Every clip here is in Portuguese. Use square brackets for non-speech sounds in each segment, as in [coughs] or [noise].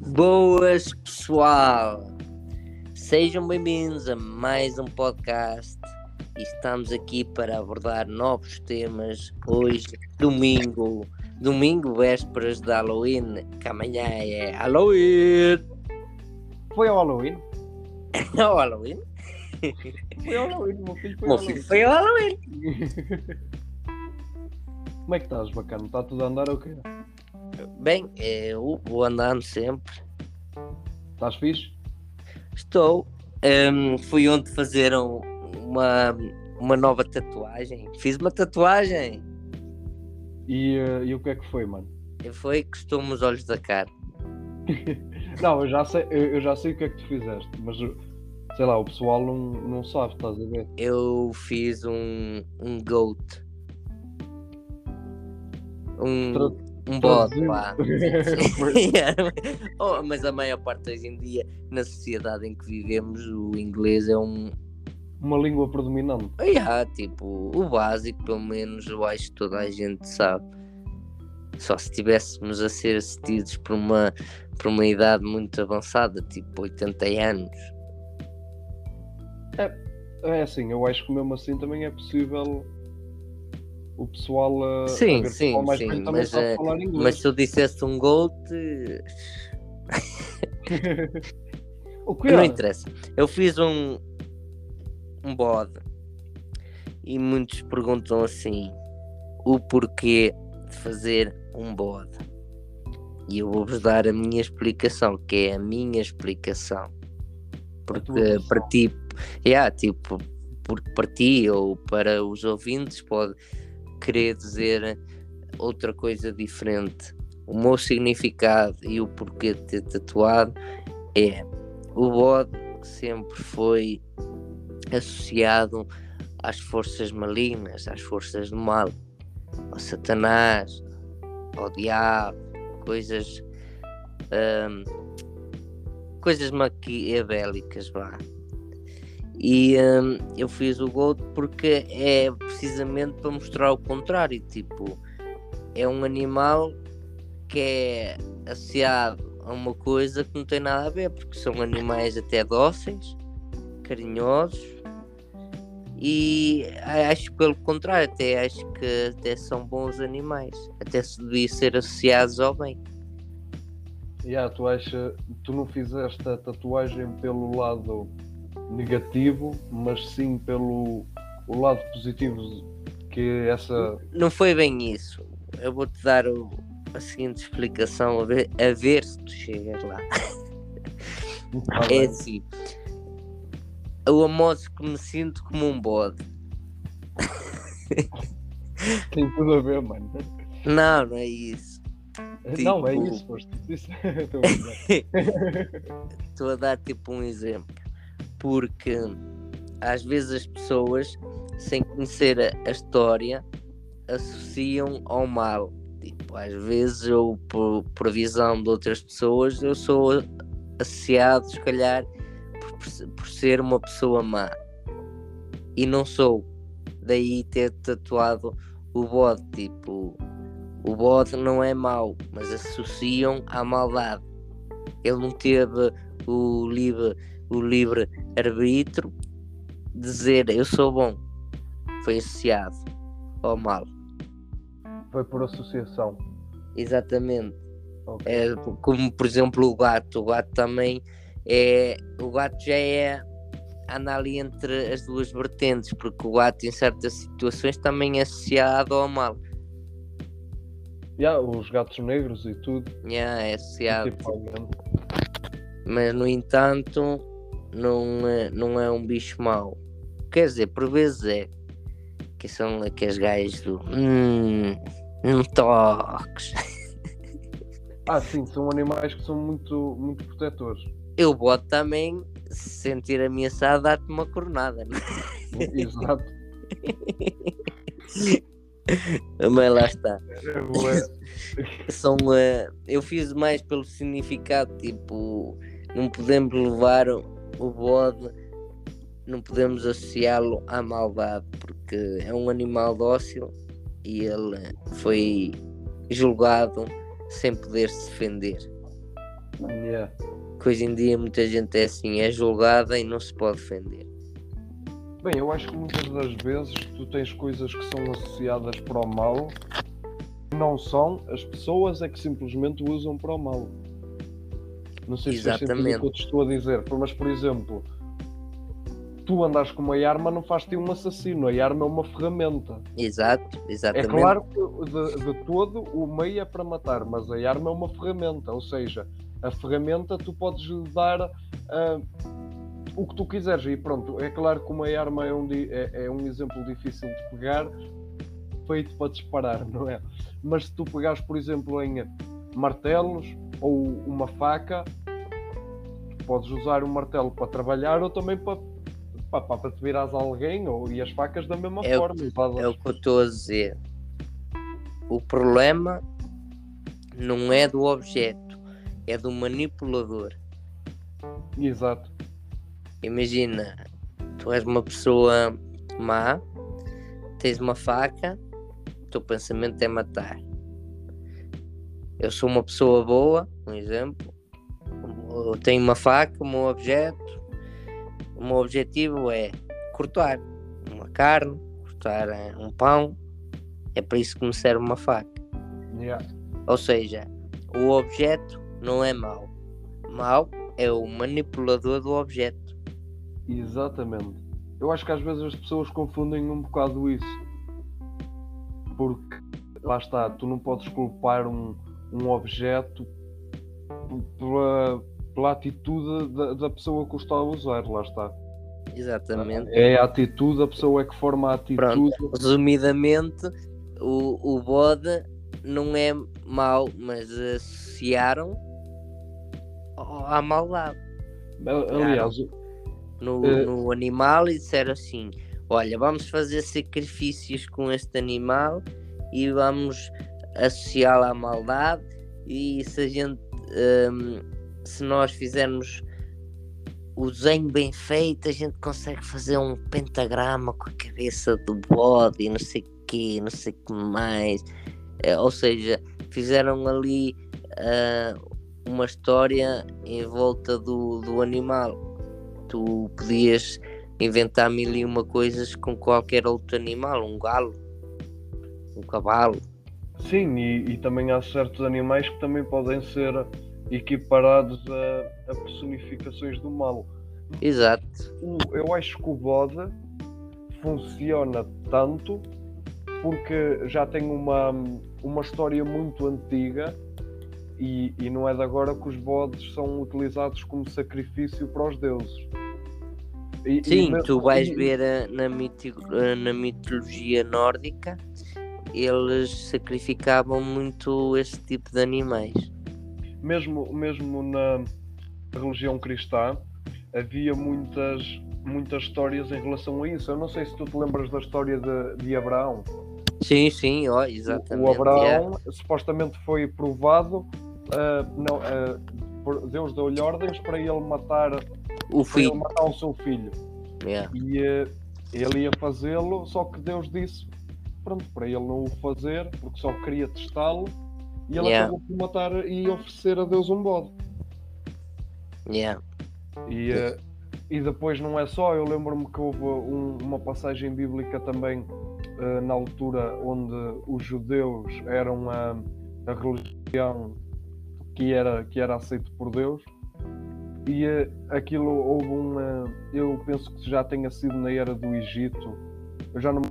Boas, pessoal! Sejam bem-vindos a mais um podcast e estamos aqui para abordar novos temas. Hoje, domingo, domingo, vésperas de Halloween, que amanhã é Halloween! Foi ao Halloween? [laughs] Halloween? Foi ao Halloween, meu filho foi ao Halloween. foi ao Halloween! [laughs] Como é que estás, bacana? Está tudo a andar ou quê? Bem, eu vou andando sempre. Estás fixe? Estou. Hum, fui ontem fazer um- uma, uma nova tatuagem. Fiz uma tatuagem. E, eh, e o que é que foi, mano? Foi costume os olhos da cara. [laughs] Não, eu já sei, eu, eu já sei o que é que tu fizeste, mas sei lá, o pessoal não, não sabe, estás a ver? Eu fiz um, um goat. Um, um bode lá. [laughs] [laughs] oh, mas a maior parte hoje em dia, na sociedade em que vivemos, o inglês é um. Uma língua predominante. Ah, yeah, tipo, o básico, pelo menos, eu acho que toda a gente sabe. Só se estivéssemos a ser assistidos por uma, por uma idade muito avançada, tipo 80 anos. É assim, eu acho que mesmo assim também é possível o pessoal. eh, Sim, a ver, sim, mais sim, também mas, sabe eh, falar inglês. Mas se eu dissesse um [laughs] o que não é? interessa. Eu fiz um, um bode e muitos perguntam assim: o porquê de fazer um bode? E eu vou-vos dar a minha explicação, que é a minha explicação. Porque para ti, yeah, tipo, porque para ti ou para os ouvintes pode querer dizer outra coisa diferente. O meu significado e o porquê de ter tatuado é o bode sempre foi associado às forças malignas, às forças do mal, ao Satanás, ao diabo, coisas ahm, coisas maquiavélicas, vá. E ahm, eu fiz o Gold porque é precisamente para mostrar o contrário, tipo, é um animal que é associado a uma coisa que não tem nada a ver, porque são animais até dóceis, carinhosos e acho pelo contrário, até acho que até são bons animais, até se devia ser associados ao bem. Yeah, tu, acha, tu não fizeste a tatuagem pelo lado negativo, mas sim pelo o lado positivo que essa. Não foi bem isso. Eu vou-te dar o- a seguinte explicação a ver, a ver se tu chegas lá. Tá É assim. Eu amoso que me sinto como um bode. [laughs] Tem tudo a ver, mano. Não, não é isso. Não, é Tipo- isso, foste. [laughs] [laughs] Estou a dar tipo um exemplo. Porque às vezes as pessoas, sem conhecer a, história, associam ao mal. Tipo, às vezes eu, por, por visão de outras pessoas, eu sou associado, se calhar, por, por- por ser uma pessoa má. E não sou. Daí ter tatuado o bode. Tipo, o bode não é mau, mas associam à maldade. Ele não teve o livre, o livre arbítrio dizer eu sou bom. Foi associado ao mal. Foi por associação. Exatamente. Ok. É, como por exemplo o gato. O gato também é. O gato já é. Anda ali entre as duas vertentes, porque o gato em certas situações também é associado ao mal. Yeah, os gatos negros e tudo. Yeah, é associado. mas no entanto não é, não é um bicho mau. Quer dizer, por vezes é. Que são aqueles gajos do. Hum, não toques. [laughs] Ah, sim, são animais que são muito, muito protetores. Eu boto também, se sentir ameaçado, dá-te uma coronada. né? Exato. [laughs] Mas lá está. É. [laughs] São, eh, eu fiz mais pelo significado, tipo, não podemos levar o bode, não podemos associá-lo à maldade, porque é um animal dócil e ele foi julgado sem poder se defender. Yeah. Que hoje em dia muita gente é assim, é julgada e não se pode defender. Bem, eu acho que muitas das vezes tu tens coisas que são associadas para o mal, não são, as pessoas é que simplesmente usam para o mal. Não sei se sentido o que eu te estou a dizer, mas por exemplo, tu andas com uma arma não faz-te um assassino, a arma é uma ferramenta. Exato, É exatamente. claro que de, de todo o meio é para matar, mas a arma é uma ferramenta, ou seja, a ferramenta tu podes dar ah, o que tu quiseres e pronto. É claro que uma arma é um, é, é um exemplo difícil de pegar, feito para disparar, [laughs] não é? Mas se tu pegares, por exemplo, em martelos ou uma faca, podes usar o martelo para trabalhar ou também para, para, para te virares a alguém ou, e as facas da mesma É o- forma. usadas- É o que eu estou a dizer. O problema não é do objeto, é do manipulador. Exato. Imagina, tu és uma pessoa má, tens uma faca, o teu pensamento é matar. Eu sou uma pessoa boa, um exemplo. Eu tenho uma faca, o meu objeto, o meu objetivo é cortar uma carne, cortar eh, um pão. É para isso que me serve uma faca. Yeah. Ou seja, o objeto não é mau. Mau é o manipulador do objeto. Exatamente. Eu acho que às vezes as pessoas confundem um bocado isso. Porque lá está, tu não podes culpar um, um objeto pela, pela atitude da, da pessoa que o está a usar, lá está. Exatamente. É a atitude, a pessoa é que forma a atitude. Resumidamente, o, o bode não é mau, mas associaram à maldade Aliás, no, Eh. no animal e disseram assim: Olha, vamos fazer sacrifícios com este animal e vamos associá-lo à maldade. E se a gente, hum, se nós fizermos o desenho bem feito, a gente consegue fazer um pentagrama com a cabeça do bode não sei o quê, não sei que mais. Eh, ou seja, fizeram ali ah, uma história em volta do, do animal. Tu podias inventar mil e uma coisas com qualquer outro animal, um galo, um cavalo. Sim, e, e também há certos animais que também podem ser equiparados a, a personificações do mal. Exato. o- eu acho que o bode funciona tanto porque já tem uma, uma história muito antiga e, e não é de agora que os bodes são utilizados como sacrifício para os deuses. E- e Sim, mesmo- tu vais e- ver ah, na, miti- ah, na mitologia nórdica, eles sacrificavam muito esse tipo de animais. mesmo, mesmo na religião cristã havia muitas, muitas histórias em relação a isso. Eu não sei se tu te lembras da história de, de Abraão. Sim, sim, ó, exatamente. O é. Abraão supostamente foi provado, ah, não, por- Deus deu-lhe ordens para ele matar, O filho. matar o seu filho. yeah. E ah, ele ia fazê-lo, só que Deus disse pronto, para ele não o fazer, porque só queria testá-lo, e ele Yeah. acabou por matar e oferecer a Deus um bode. Yeah. E, eh, e depois não é só, eu lembro-me que houve um- uma passagem bíblica também eh, na altura onde os judeus eram a, a religião que era, que era aceito por Deus e eh, aquilo houve um eh, eu penso que já tenha sido na era do Egito eu já não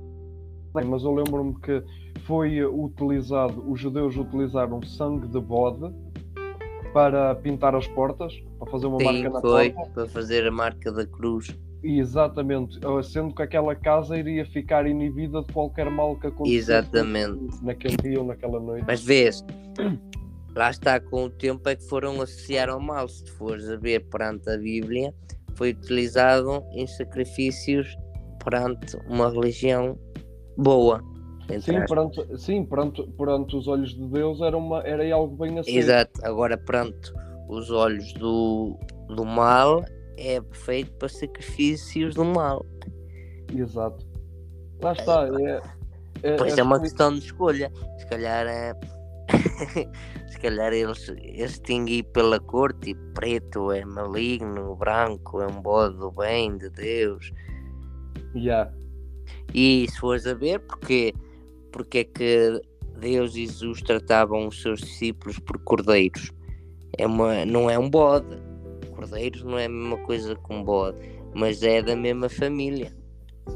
lembro, mas eu lembro-me que foi utilizado, os judeus utilizaram sangue de bode para pintar as portas, para fazer uma Sim, marca na foi porta. para fazer a marca da cruz. Exatamente, eh, sendo que aquela casa iria ficar inibida de qualquer mal que acontecesse Exatamente. naquele dia ou naquela noite. Mas vês, [coughs] lá está, com o tempo é que foram associar ao mal. Se fores a ver perante a Bíblia, foi utilizado em sacrifícios perante uma religião boa. Sim, perante, sim perante, perante os olhos de Deus era, uma, era algo bem aceito. Exato, agora perante os olhos do, do mal é feito para sacrifícios do mal. Exato. Lá está. É, é, Pois as é uma questão de escolha. Se calhar é, [laughs] se calhar eles, distinguem pela cor, tipo preto é maligno, branco é um bode do bem de Deus. Yeah. E se fores a ver, porque, porque é que Deus e Jesus tratavam os seus discípulos por cordeiros? É uma, não é um bode. Cordeiros não é a mesma coisa que um bode, mas é da mesma família.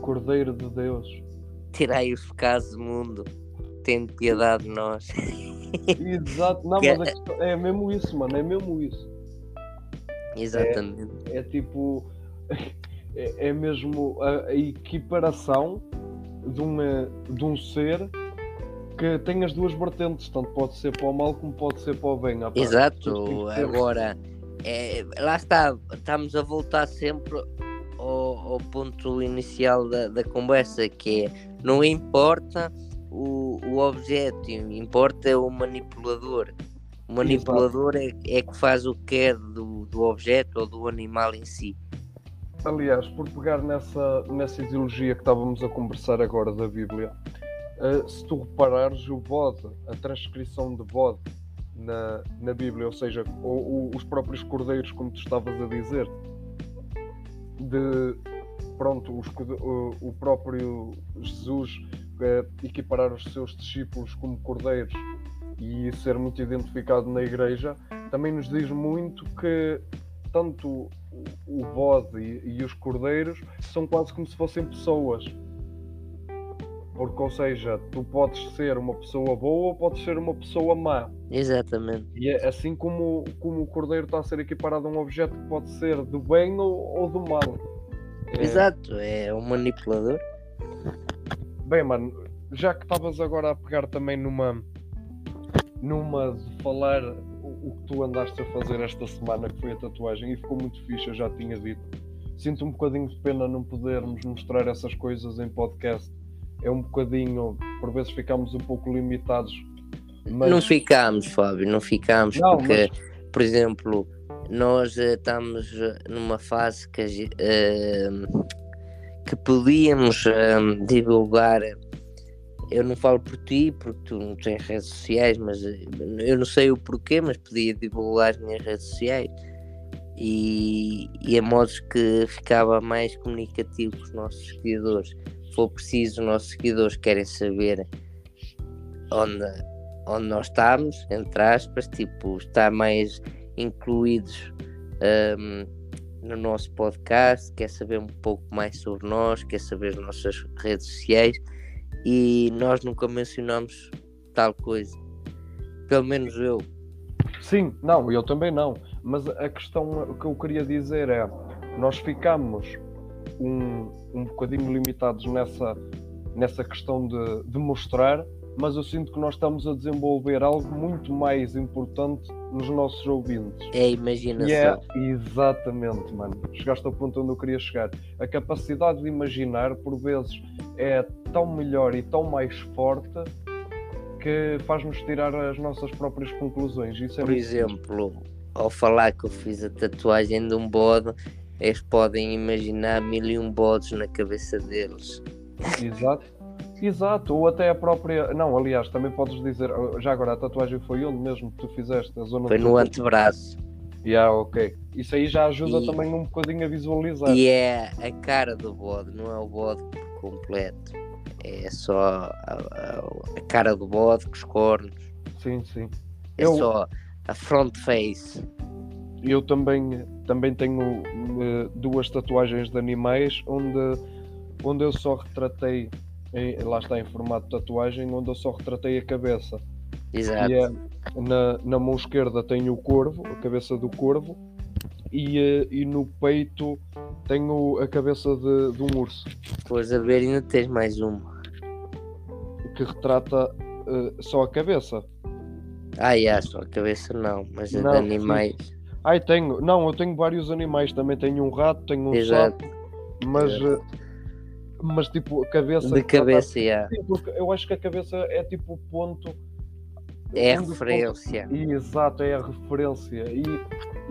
Cordeiro de Deus. Tirai os pecados do mundo, tendo piedade de nós. [laughs] Exato, não, mas questão- é mesmo isso, mano, é mesmo isso. Exatamente. É tipo, é, é mesmo a, a equiparação de, uma, de um ser que tem as duas vertentes, tanto pode ser para o mal como pode ser para o bem. Pessoas Exato, agora é, lá está, estamos a voltar sempre ao, ao ponto inicial da, da conversa, que é não importa o, o objeto, importa é o manipulador. O manipulador é, é que faz o que quer do, do objeto ou do animal em si. Aliás, por pegar nessa, nessa ideologia que estávamos a conversar agora da Bíblia, eh, se tu reparares, o bode, a transcrição de bode na, na Bíblia, ou seja, o- o- os próprios cordeiros, como tu estavas a dizer, de pronto, os o, o próprio Jesus eh, equiparar os seus discípulos como cordeiros e ser muito identificado na igreja, também nos diz muito que tanto o- bode e, e os cordeiros são quase como se fossem pessoas. Porque, ou seja, tu podes ser uma pessoa boa ou podes ser uma pessoa má. Exatamente. E é assim como, como o cordeiro está a ser equiparado a um objeto que pode ser do bem ou, ou do mal. É, Exato, é um manipulador. Bem, mano, já que estavas agora a pegar também numa numa de falar o, que tu andaste a fazer esta semana, que foi a tatuagem, e ficou muito fixe, eu já tinha dito. Sinto um bocadinho de pena não podermos mostrar essas coisas em podcast. É um bocadinho, por vezes ficamos um pouco limitados. Mas Não ficámos, Fábio, não ficámos, Não, porque, por exemplo, nós eh, estamos eh, numa fase que, eh, que podíamos eh, divulgar. Eu não falo por ti, porque tu não tens redes sociais, mas eu não sei o porquê, mas podia divulgar as minhas redes sociais. E, e a modos que ficava mais comunicativo com os nossos seguidores. Se for preciso, os nossos seguidores querem saber onde, onde nós estamos, entre aspas, tipo, estar mais incluídos ahm, no nosso podcast, quer saber um pouco mais sobre nós, quer saber as nossas redes sociais e nós nunca mencionamos tal coisa. Pelo menos eu. Sim, não, eu também não. Mas a questão que eu queria dizer é: nós ficamos um, um bocadinho limitados nessa, nessa questão de, de mostrar, mas eu sinto que nós estamos a desenvolver algo muito mais importante nos nossos ouvintes. É a imaginação. é exatamente, mano. Chegaste ao ponto onde eu queria chegar. A capacidade de imaginar, por vezes, é tão melhor e tão mais forte que faz-nos tirar as nossas próprias conclusões. Isso é Por exemplo, ao falar que eu fiz a tatuagem de um bode, eles podem imaginar mil e um bodes na cabeça deles. Exato. Exato, ou até a própria. Não, aliás, também podes dizer. Já agora, a tatuagem foi onde mesmo que tu fizeste? A zona Foi no tatu? antebraço. Yeah, ok. Isso aí já ajuda E- também um bocadinho a visualizar. E é a cara do bode, não é o bode completo. É só a, a- a cara do bode com os cornos. Sim, sim. É Eu- só a front face. Eu também, também tenho eh, duas tatuagens de animais onde, onde eu só retratei, lá está em formato de tatuagem, onde eu só retratei a cabeça. Exato. E é, na, na mão esquerda tenho o corvo, a cabeça do corvo, e, eh, e no peito tenho a cabeça de, de um urso, Depois a ver, ainda tens mais uma. que retrata eh, só a cabeça. Ah, yeah, só a cabeça não, mas Não, de sim. animais. Ai, tenho, não, eu tenho vários animais, também tenho um rato, tenho um Exato. sapo, mas, eh, mas tipo, a cabeça. De retrata- cabeça, yeah. Sim, porque eu acho que a cabeça é tipo o ponto. É a um referência. pontos- exato, é a referência. E,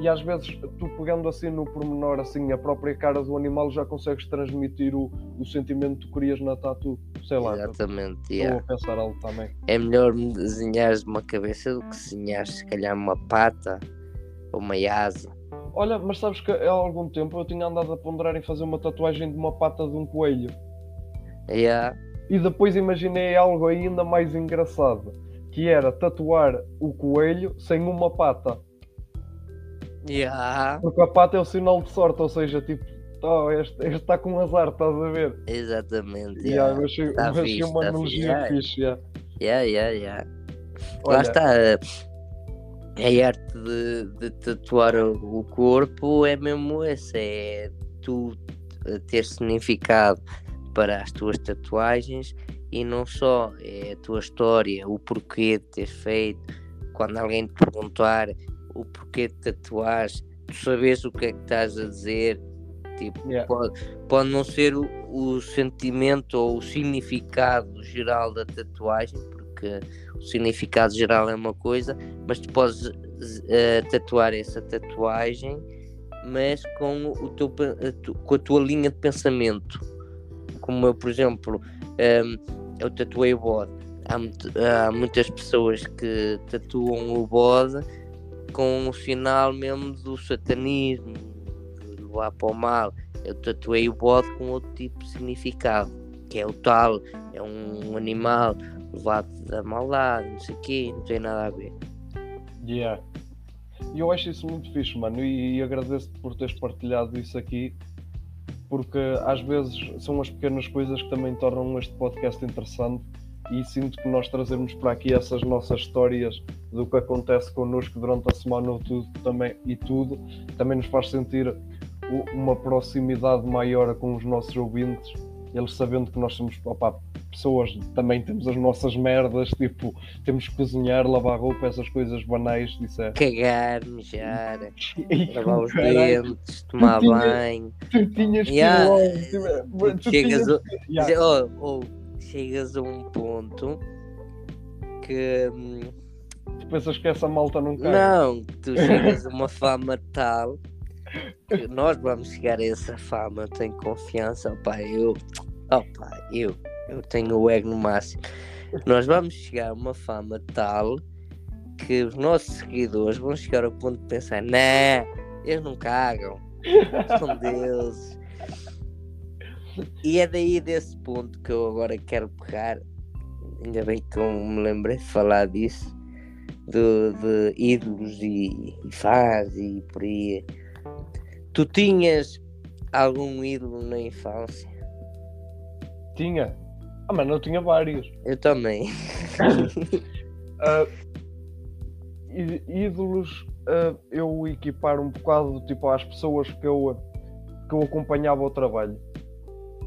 e às vezes tu pegando assim no pormenor, assim, a própria cara do animal já consegues transmitir o, o sentimento que tu querias na tatu. sei lá. Exatamente, Estou yeah. a pensar algo também. É melhor desenhares uma cabeça do que desenhares se calhar uma pata ou uma asa. Olha, mas sabes que há algum tempo eu tinha andado a ponderar em fazer uma tatuagem de uma pata de um coelho. Yeah. E depois imaginei algo ainda mais engraçado, que era tatuar o coelho sem uma pata. Yeah. Porque a pata é o sinal de sorte, ou seja, tipo, oh, este, está com azar, estás a ver? Exatamente. Yeah, Yeah. achei, Tá achei fixe, uma tá analogia fixe. Fixe. yeah. Yeah, yeah, yeah. Lá está. A arte de, de tatuar o corpo é mesmo essa, é tu ter significado para as tuas tatuagens e não só, é a tua história, o porquê de teres feito. Quando alguém te perguntar o porquê de tatuares, tu sabes o que é que estás a dizer. Tipo, Yeah. pode, pode não ser o, o sentimento ou o significado geral da tatuagem, porque o significado geral é uma coisa, mas tu podes eh, tatuar essa tatuagem, mas com, o teu, tu- com a tua linha de pensamento. Como eu, por exemplo, ehm, eu tatuei o bode. Há, há muitas pessoas que tatuam o bode com o sinal mesmo do satanismo, de levar para o mal. Eu tatuei o bode com outro tipo de significado, que é o tal, é um animal levado da maldade, não sei o quê, não tem nada a ver. Yeah. E eu acho isso muito fixe, mano, e, e agradeço-te por teres partilhado isso aqui, porque às vezes são as pequenas coisas que também tornam este podcast interessante e sinto que nós trazemos para aqui essas nossas histórias do que acontece connosco durante a semana ou tudo, também, e tudo também nos faz sentir uma proximidade maior com os nossos ouvintes, eles sabendo que nós somos opá, pessoas, também temos as nossas merdas, tipo, temos que cozinhar, lavar roupa, essas coisas banais, isso é. Cagar, mijar, [laughs] lavar os caralho, dentes, tomar tinha- banho. Tu tinhas que ir Yeah. logo, tipo, tu Chegas, tinhas- a, Yeah. oh, oh, chegas a um ponto que hum, Tu pensas que essa malta não cai? não, tu chegas a [laughs] uma fama tal que nós vamos chegar a essa fama, tenho confiança, opá, eu, opá, eu, eu tenho o ego no máximo. Nós vamos chegar a uma fama tal que os nossos seguidores vão chegar ao ponto de pensar, não, eles não cagam, são [laughs] deuses. E é daí desse ponto que eu agora quero pegar, ainda bem que eu me lembrei de falar disso, de, de ídolos e, e fãs e por aí. Tu tinhas algum ídolo na infância? Tinha. Ah, mano, eu tinha vários. Eu também. [laughs] Ah, í- ídolos, ah, eu equipar um bocado tipo às pessoas que eu, que eu acompanhava ao trabalho.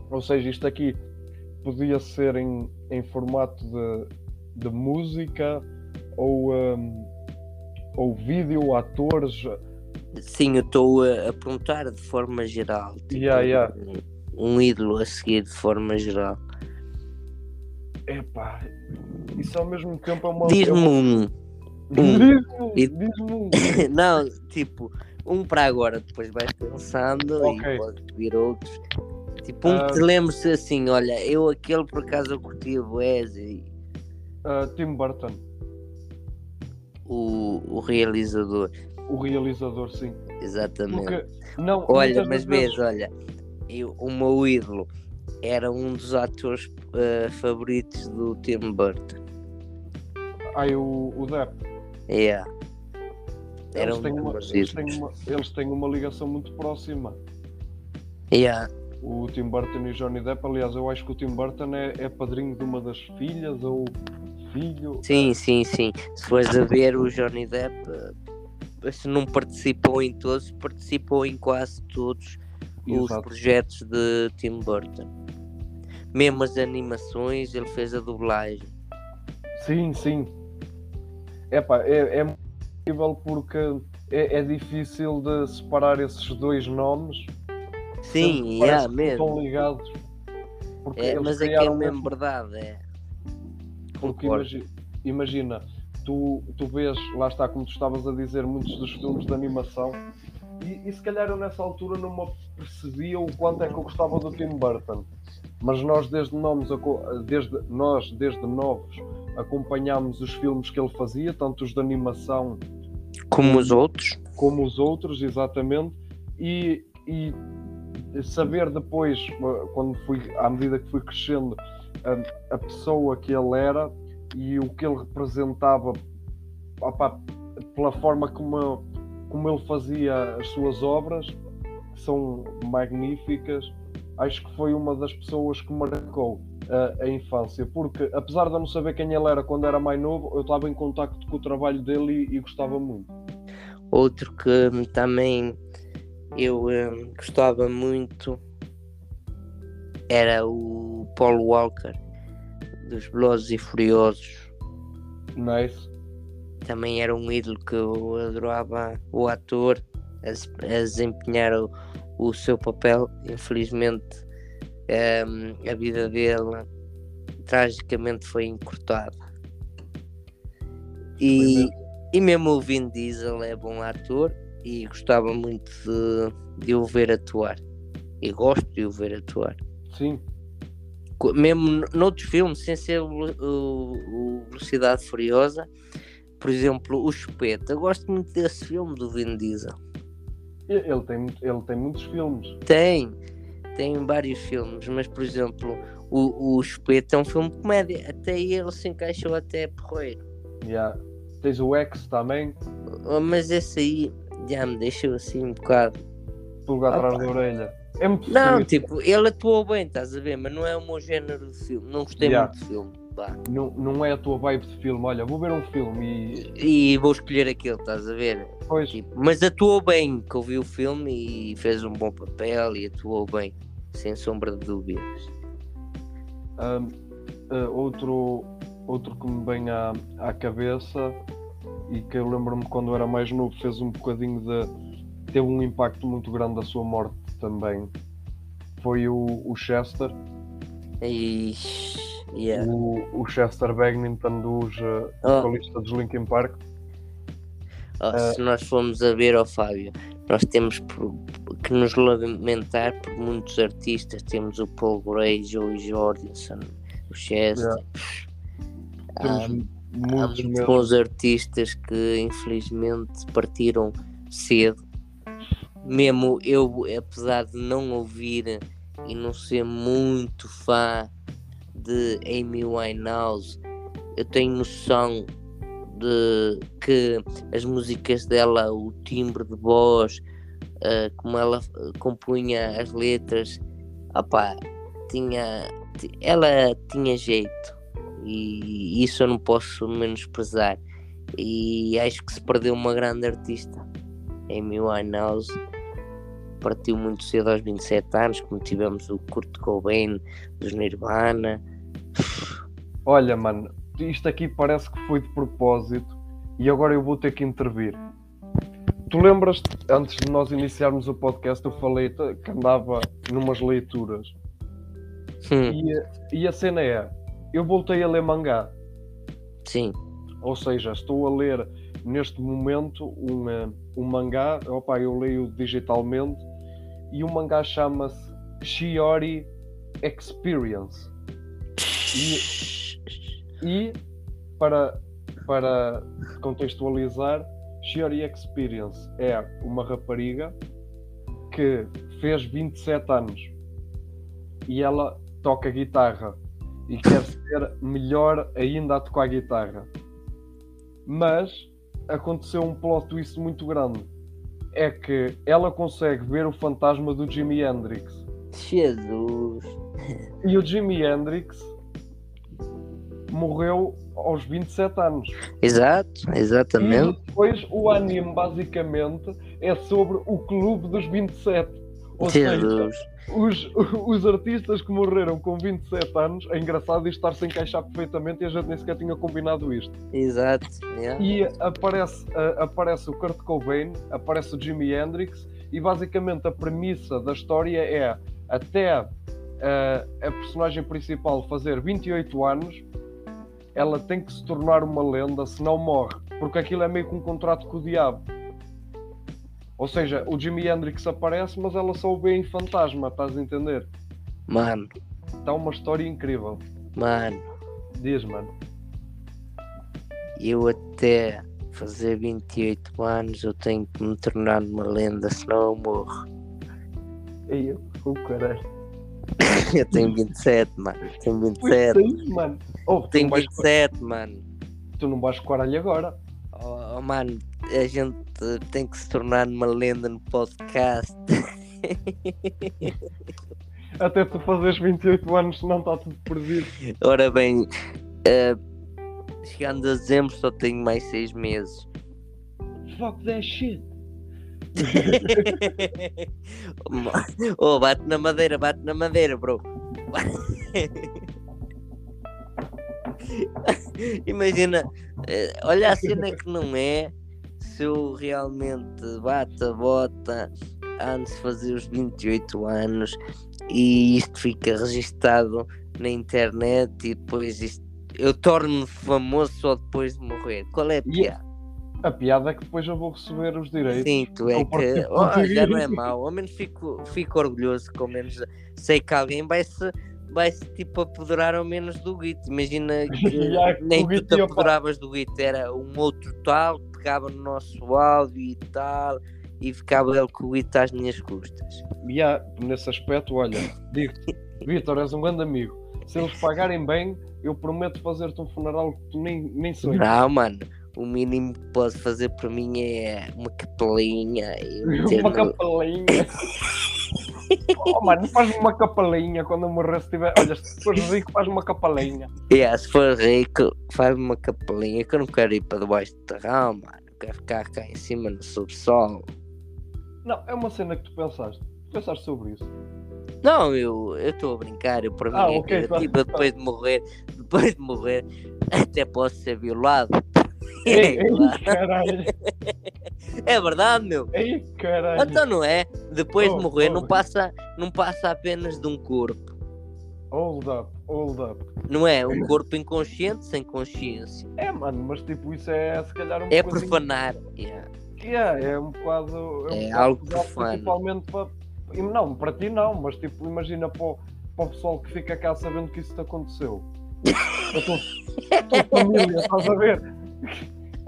Ou seja, isto aqui podia ser em, em formato de, de música ou, ahm, ou vídeo, atores. Sim, eu estou a, a perguntar de forma geral. tipo, Yeah, yeah. Um, um ídolo a seguir de forma geral. Epá, isso ao mesmo tempo é uma. Diz-me é uma- um. Diz-me, um. [laughs] Não, tipo, um para agora, depois vais pensando Ok. e podes vir outros. Tipo, um que te Ah. lembres assim, olha, eu aquele por acaso eu curti o Wes e Ah, Tim Burton, o, o realizador, o realizador, sim. exatamente. Porque, não, Olha, mas vezes- olha, eu, o meu ídolo era um dos atores eh, favoritos do Tim Burton. Ai, o, o Depp. Yeah. Era Eles um têm, uma, eles, têm uma, eles têm uma ligação muito próxima. Yeah. O Tim Burton e o Johnny Depp, aliás, eu acho que o Tim Burton é, é padrinho de uma das filhas ou filho. Sim, sim, sim. Se fores a ver o Johnny Depp, eh, se não participou em todos, participou em quase todos os Exato. projetos de Tim Burton. Mesmo as animações, ele fez a dublagem. Sim, sim. Epá, é, é incrível porque é, é difícil de separar esses dois nomes. Sim, que yeah, mesmo. Estão ligados. É, mas é que é mesmo mesmo- verdade, é. Porque Concordo. imagi- imagina, tu, tu vês, lá está, como tu estavas a dizer, muitos dos filmes de animação, e, e se calhar eu nessa altura não me percebia o quanto é que eu gostava do Tim Burton. Mas nós desde, nomes, desde, nós, desde novos acompanhámos os filmes que ele fazia, tanto os de animação como os outros, como os outros, exatamente, e, e saber depois, quando fui, à medida que fui crescendo, a, a pessoa que ele era e o que ele representava opa, pela forma como, como ele fazia as suas obras, que são magníficas, acho que foi uma das pessoas que marcou a, a, infância, porque apesar de eu não saber quem ele era quando era mais novo, eu estava em contacto com o trabalho dele e, e gostava muito. Outro que também eu um, gostava muito era o Paul Walker dos Velozes e Furiosos. Nice. Também era um ídolo que eu adorava o ator a, a desempenhar o, o seu papel. Infelizmente um, a vida dele tragicamente foi encurtada. E, e mesmo o Vin Diesel é bom ator e gostava muito de, de o ver atuar. E gosto de o ver atuar. Sim. Mesmo noutros filmes, sem ser o, o, o Velocidade Furiosa, por exemplo, o Chupeta. Eu gosto muito desse filme do Vin Diesel. Ele tem, ele tem muitos filmes. Tem, tem vários filmes, mas por exemplo, o, o Chupeta é um filme de comédia. Até ele se encaixou até porreiro. Yeah. Tens o X também. Oh, mas esse aí já me deixou assim um bocado. Pulga atrás da orelha. É muito Não, feliz. tipo, ele atuou bem, estás a ver, mas não é o meu género de filme. Não gostei yeah. muito de filme. Não, não é a tua vibe de filme, olha, vou ver um filme e. E vou escolher aquele, estás a ver? Pois. Tipo, mas atuou bem, que ouvi o filme e fez um bom papel e atuou bem, sem sombra de dúvidas. Um, uh, outro, outro que me vem à, à cabeça e que eu lembro-me quando era mais novo fez um bocadinho de. teve um impacto muito grande a sua morte também. Foi o, o Chester. Ixi, yeah. o, o Chester Bennington dos uh, oh. dos Linkin Park. Oh, uh, se nós formos a ver, ao oh, Fábio, nós temos que nos lamentar por muitos artistas. Temos o Paul Gray, Joey Jordison, o Chester. Yeah. Há muitos bons artistas que infelizmente partiram cedo. Mesmo eu, apesar de não ouvir e não ser muito fã de Amy Winehouse, eu tenho noção de que as músicas dela, o timbre de voz, uh, como ela compunha as letras, opa, tinha, ela tinha jeito e isso eu não posso menosprezar. E acho que se perdeu uma grande artista. Amy Winehouse partiu muito cedo aos 27 anos, como tivemos o Kurt Cobain dos Nirvana. Olha, mano, isto aqui parece que foi de propósito e agora eu vou ter que intervir. Tu lembras, antes de nós iniciarmos o podcast, eu falei que andava numas leituras. Hum. E, e a cena é: eu voltei a ler mangá. Sim. Ou seja, estou a ler neste momento um, eh, um mangá, opa, eu leio digitalmente, e o mangá chama-se Shiori Experience. E, e para, para contextualizar, Shiori Experience é uma rapariga que fez 27 anos e ela toca guitarra e quer ser melhor ainda a tocar guitarra. Mas aconteceu um plot twist muito grande. É que ela consegue ver o fantasma do Jimi Hendrix. Jesus! [laughs] E o Jimi Hendrix morreu aos 27 anos. Exato, exatamente. E depois o anime basicamente é sobre o clube dos 27. Ou Jesus. seja, os, os artistas que morreram com 27 anos, é engraçado isto estar-se a encaixar perfeitamente e a gente nem sequer tinha combinado isto. Exato. Yeah. E aparece, uh, aparece o Kurt Cobain, aparece o Jimi Hendrix e basicamente a premissa da história é até uh, a personagem principal fazer 28 anos, ela tem que se tornar uma lenda, senão morre, porque aquilo é meio que um contrato com o diabo. Ou seja, o Jimi Hendrix aparece, mas ela só o vê em fantasma, estás a entender? Mano, está uma história incrível. Mano, Diz, mano. eu até fazer 28 anos eu tenho que me tornar numa lenda, senão eu morro. Ei, eu, o caralho. [coughs] Eu tenho 27, mano. Tenho Foi 27. isso, mano. Oh, Tenho não vais, 27, mano. tu não vais com o caralho agora. Oh, oh, mano, a gente tem que se tornar numa lenda no podcast. [laughs] Até tu fazeres 28 anos, senão está tudo perdido. Ora bem, eh, chegando a dezembro só tenho mais 6 meses. Fuck that shit. Oh, bate na madeira, bate na madeira, bro. Imagina, eh, olha a cena que não é se eu realmente bato a bota antes de fazer os 28 anos e isto fica registado na internet e depois isto, eu torno-me famoso só depois de morrer. Qual é a E- piada? A piada é que depois eu vou receber os direitos. Sim, tu é que oh, já não é mau, ao menos fico, fico orgulhoso, que ao menos sei que alguém vai se, vai -se tipo apoderar ao menos do Git. Imagina [laughs] que nem tu te apoderavas do Git, era um outro tal, pegava no nosso áudio e tal, e ficava ele com o Git às minhas custas. E há, nesse aspecto, olha, digo-te, [laughs] Vitor, és um grande amigo. Se eles pagarem bem, eu prometo fazer-te um funeral que tu nem, nem sonhas. Não, mano. O mínimo que posso fazer para mim é uma capelinha [laughs] Uma capelinha. [laughs] oh, mano, faz uma capelinha quando eu morrer. Se tiver... Olha, se fores rico, faz uma capelinha. Yeah, se for rico, faz uma capelinha que eu não quero ir para debaixo do terrão, mano. Eu quero ficar cá em cima no subsolo. Não, é uma cena que tu pensaste. Tu pensaste sobre isso. Não, eu estou a brincar, eu para mim Ah, é ok, criativo, tá. eu depois de morrer, depois de morrer, até posso ser violado. Ei, É, ei, claro. caralho. É verdade, meu. Ei, caralho. Então não é? Depois Oh, de morrer oh. não passa, não passa apenas de um corpo. Hold up, hold up. Não é? Um corpo inconsciente sem consciência. É, mano, mas tipo, isso é se calhar um É bocadinho- profanar. Yeah. Yeah, é um bocado. um É bocado algo profano. Principalmente para. Não, para ti não, mas tipo, imagina para o, para o pessoal que fica cá sabendo que isso te aconteceu. [laughs] A tua, a tua família, estás a ver?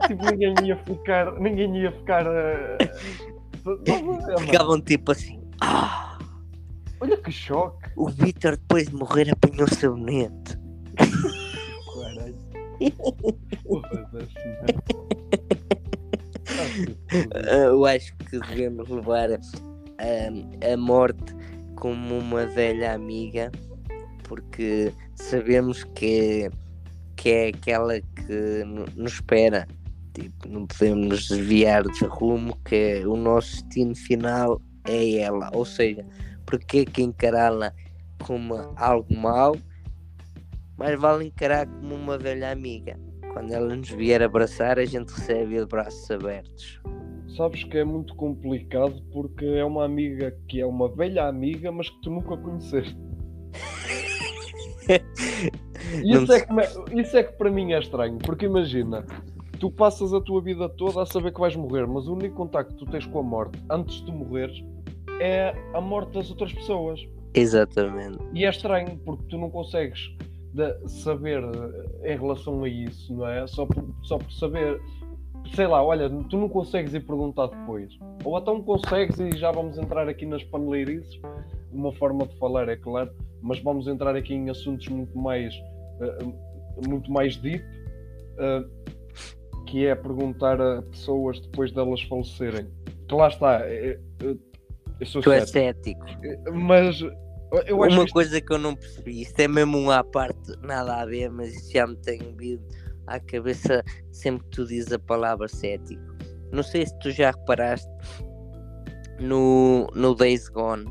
Tipo, ninguém ia ficar. Ninguém ia ficar. a [laughs] mano? Ficavam tipo assim. Ah, Olha que choque. o Vitor depois de morrer apanhou o seu. Caralho. Foda-se, mano. Ah, [laughs] Eu acho que devemos levar ah, a morte como uma velha amiga, porque sabemos que, que é aquela que no- nos espera. Tipo, não podemos nos desviar de rumo, que o nosso destino final é ela. Ou seja, porque que encará-la como algo mau, mas vale encarar como uma velha amiga. Quando ela nos vier abraçar, a gente recebe de braços abertos. Sabes que é muito complicado porque é uma amiga que é uma velha amiga, mas que tu nunca conheceste. [laughs] Não Isso é, que, isso é que para mim é estranho, porque imagina, tu passas a tua vida toda a saber que vais morrer, mas o único contacto que tu tens com a morte antes de tu morreres é a morte das outras pessoas. Exatamente. E é estranho porque tu não consegues saber eh, em relação a isso, não é? Só por, só por saber, sei lá, olha, tu não consegues ir perguntar depois. Ou então consegues e já vamos entrar aqui nas paneleirices, uma forma de falar, é claro, mas vamos entrar aqui em assuntos muito mais, eh, muito mais deep, eh, que é perguntar a pessoas depois delas falecerem. Que lá está, eh, eh, eu sou Tu és cético, cético. mas eu acho Uma isto- coisa que eu não percebi, isto é mesmo um à parte, nada a ver, mas isso já me tem vindo à cabeça sempre que tu dizes a palavra cético. Não sei se tu já reparaste no, no Days Gone,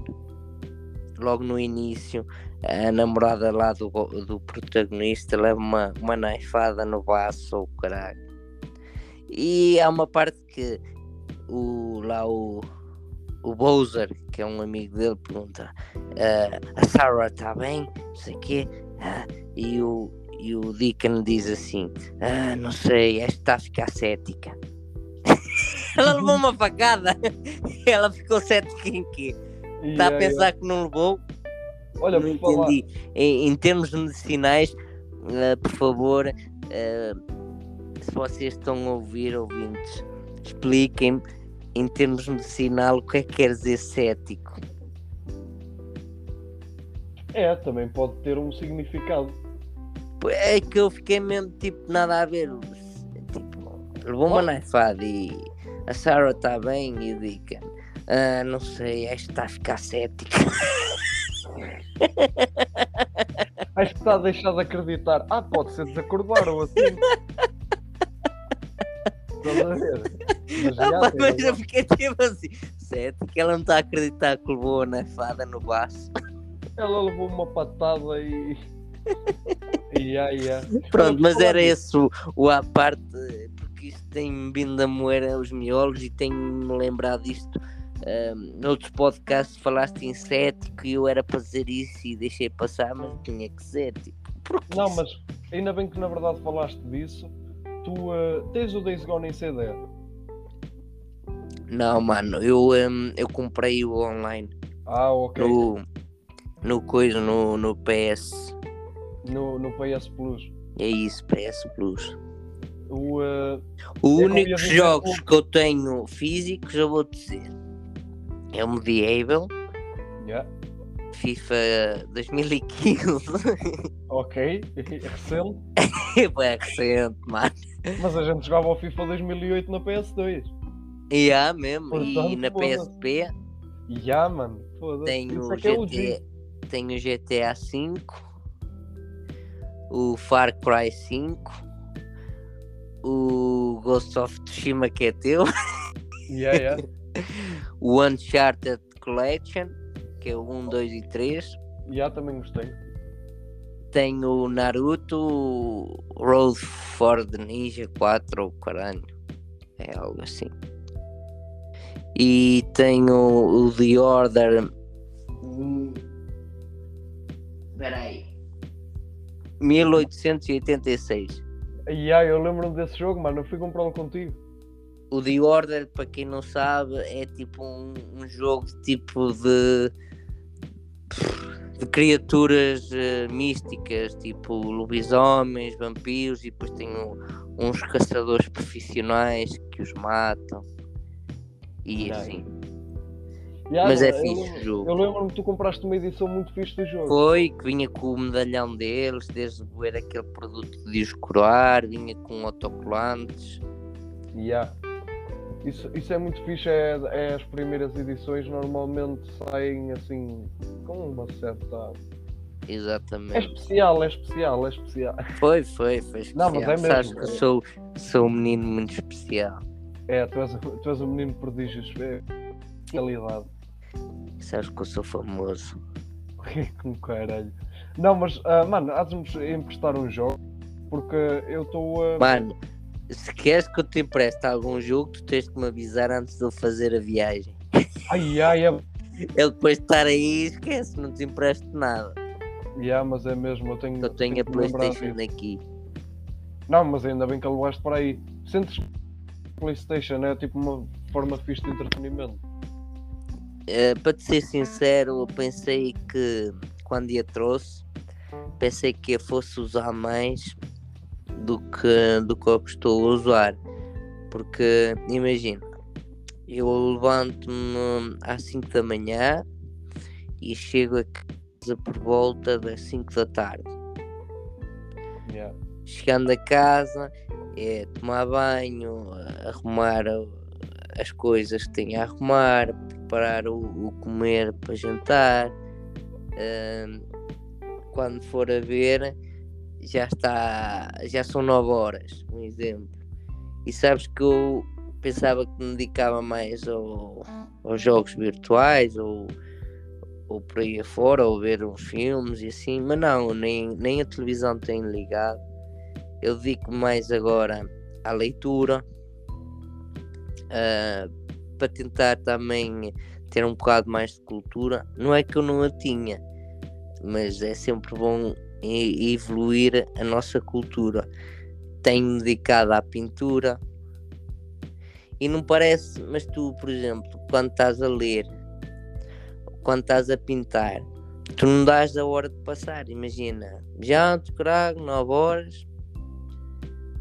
logo no início, a namorada lá do, do protagonista leva uma, uma naifada no baço ou caralho. E há uma parte que o, lá o, o Bowser, que é um amigo dele, pergunta "Ah, a Sarah está bem? Não sei o quê. Ah, e, o, e o Deacon diz assim: ah, não sei, esta está a ficar cética. [laughs] Ela levou uma facada. [laughs] Ela ficou cética em quê? Está a Yeah, pensar que não levou? Olha, não entendi. Em, em termos medicinais, eh, por favor, eh, se vocês estão a ouvir, ouvintes, expliquem-me em termos medicinal o que é que quer dizer cético. É, também pode ter um significado. É que eu fiquei mesmo tipo nada a ver. Tipo, levou uma naifada e a Sarah está bem e digo, ah, não sei, esta está a ficar cética. Acho que está a deixar de acreditar. Ah, pode ser desacordar ou assim. [laughs] Estás a ver? Mas, Ah, pá, mas eu fiquei tipo assim, cética, ela não está a acreditar que levou a naifada no baço. Ela levou uma patada e. e ai, ai. Pronto, mas era esse o, o à parte, porque isto tem vindo a moer os miolos e tenho-me lembrado disto. ahm, noutros podcasts falaste em cético e eu era para dizer isso e deixei passar, mas tinha que ser. Tipo, Não, isso- mas ainda bem que na verdade falaste disso. Tu tens o Days Gone em CD. Não, mano, eu, ahm, eu comprei o online Ah, ok. no, no coisa, no, no PS. No, no PS Plus. É isso, PS Plus. O, Os Eu únicos ia dizer jogos o- que eu tenho físicos, eu vou dizer, é o Medieval, yeah, FIFA 2015. [laughs] ok, [laughs] recente. É recente, mano. Mas a gente jogava o FIFA 2008 na PS2. E há mesmo. e Portanto, na. PSP já, mano. Foda-se. o é é o GTA, G. tenho o GTA V, o Far Cry 5, o Ghost of Tsushima que é teu, [laughs] Yeah, yeah. o Uncharted Collection, que é o 1, 2 e 3. Já também gostei. Tenho o Naruto o Road for the Ninja 4 ou caralho. É algo assim. E tenho o The Order. Peraí. 1886. E eu lembro-me desse jogo, mano. Eu fui comprá-lo contigo. O The Order, para quem não sabe, é tipo um, um jogo tipo de. De criaturas eh, místicas, tipo lobisomens, vampiros, e depois tem um- uns caçadores profissionais que os matam. E assim. Já, Mas é eu fixe lembro- o jogo. Eu lembro-me que tu compraste uma edição muito fixe do jogo. Foi, que vinha com o medalhão deles, desde ver aquele produto de os coroar, vinha com autocolantes. Já. Isso, isso é muito fixe. É, é as primeiras edições normalmente saem assim com uma certa. É Exatamente. especial, é especial, é especial. Foi, foi, foi especial. [laughs] Não, mas é Sabes mesmo. que eu sou, sou um menino muito especial. É, tu és, tu és um menino prodígio. É realidade. Sabes que eu sou famoso. [laughs] Com caralho. Não, mas, ah, mano, há de nos emprestar um jogo porque eu estou a. Mano, se queres que eu te empreste algum jogo, tu tens que me avisar antes de eu fazer a viagem. Ai, ai, é. Eu depois de estar aí, esquece, não te empresto nada. Yeah, mas é mesmo, eu tenho. Eu tenho a Playstation aqui. Não, mas ainda bem que alugaste para aí. Sentes que Playstation é tipo uma forma fixe de entretenimento. Eh, para te ser sincero, eu pensei que quando a trouxe, pensei que eu fosse usar mais do que, do que eu que estou a usar. Porque imagina, eu levanto-me às 5 da manhã e chego a casa por volta das 5 da tarde. Yeah. Chegando a casa é tomar banho, arrumar uh, as coisas que tenho a arrumar, preparar o, o comer para jantar. Ahm, quando for a ver, já está, já são 9 horas, um exemplo. E sabes que eu pensava que me dedicava mais ao- aos jogos virtuais ou, ou por aí afora, ou ver uns filmes e assim, mas não, nem, nem a televisão tenho ligado. Eu dedico mais agora à leitura ah, para tentar também ter um bocado mais de cultura. Não é que eu não a tinha, mas é sempre bom e- evoluir a nossa cultura. Tenho-me dedicado à pintura e não parece, mas tu, por exemplo, quando estás a ler, quando estás a pintar, tu não dás a hora de passar, imagina, janto, crago, 9 horas,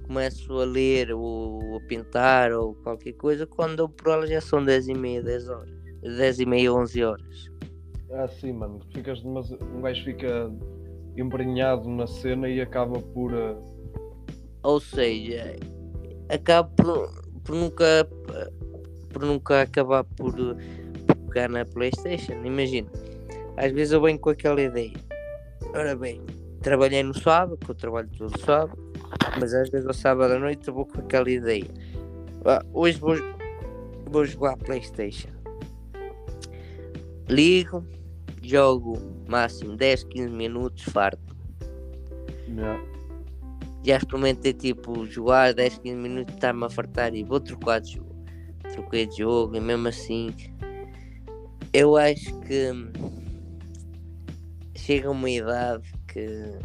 começo a ler ou a pintar ou qualquer coisa, quando eu por ela já são 10 e meia, 10 horas, 10 e meia, 11 horas. É assim, mano, ficas um gajo fica embrenhado na cena e acaba por. Uh... Ou seja, acaba por, por nunca por nunca acabar por, por pegar na Playstation, imagina. Às vezes eu venho com aquela ideia. Ora bem, trabalhei no sábado, que eu trabalho todo sábado, mas às vezes ao sábado à noite eu vou com aquela ideia. Ah, hoje vou, vou jogar Playstation. Ligo, jogo máximo 10, 15 minutos, farto. Yeah. Já experimentei tipo jogar 10, 15 minutos, estar-me a fartar e vou trocar de jogo. Troquei de jogo e mesmo assim eu acho que chega uma idade que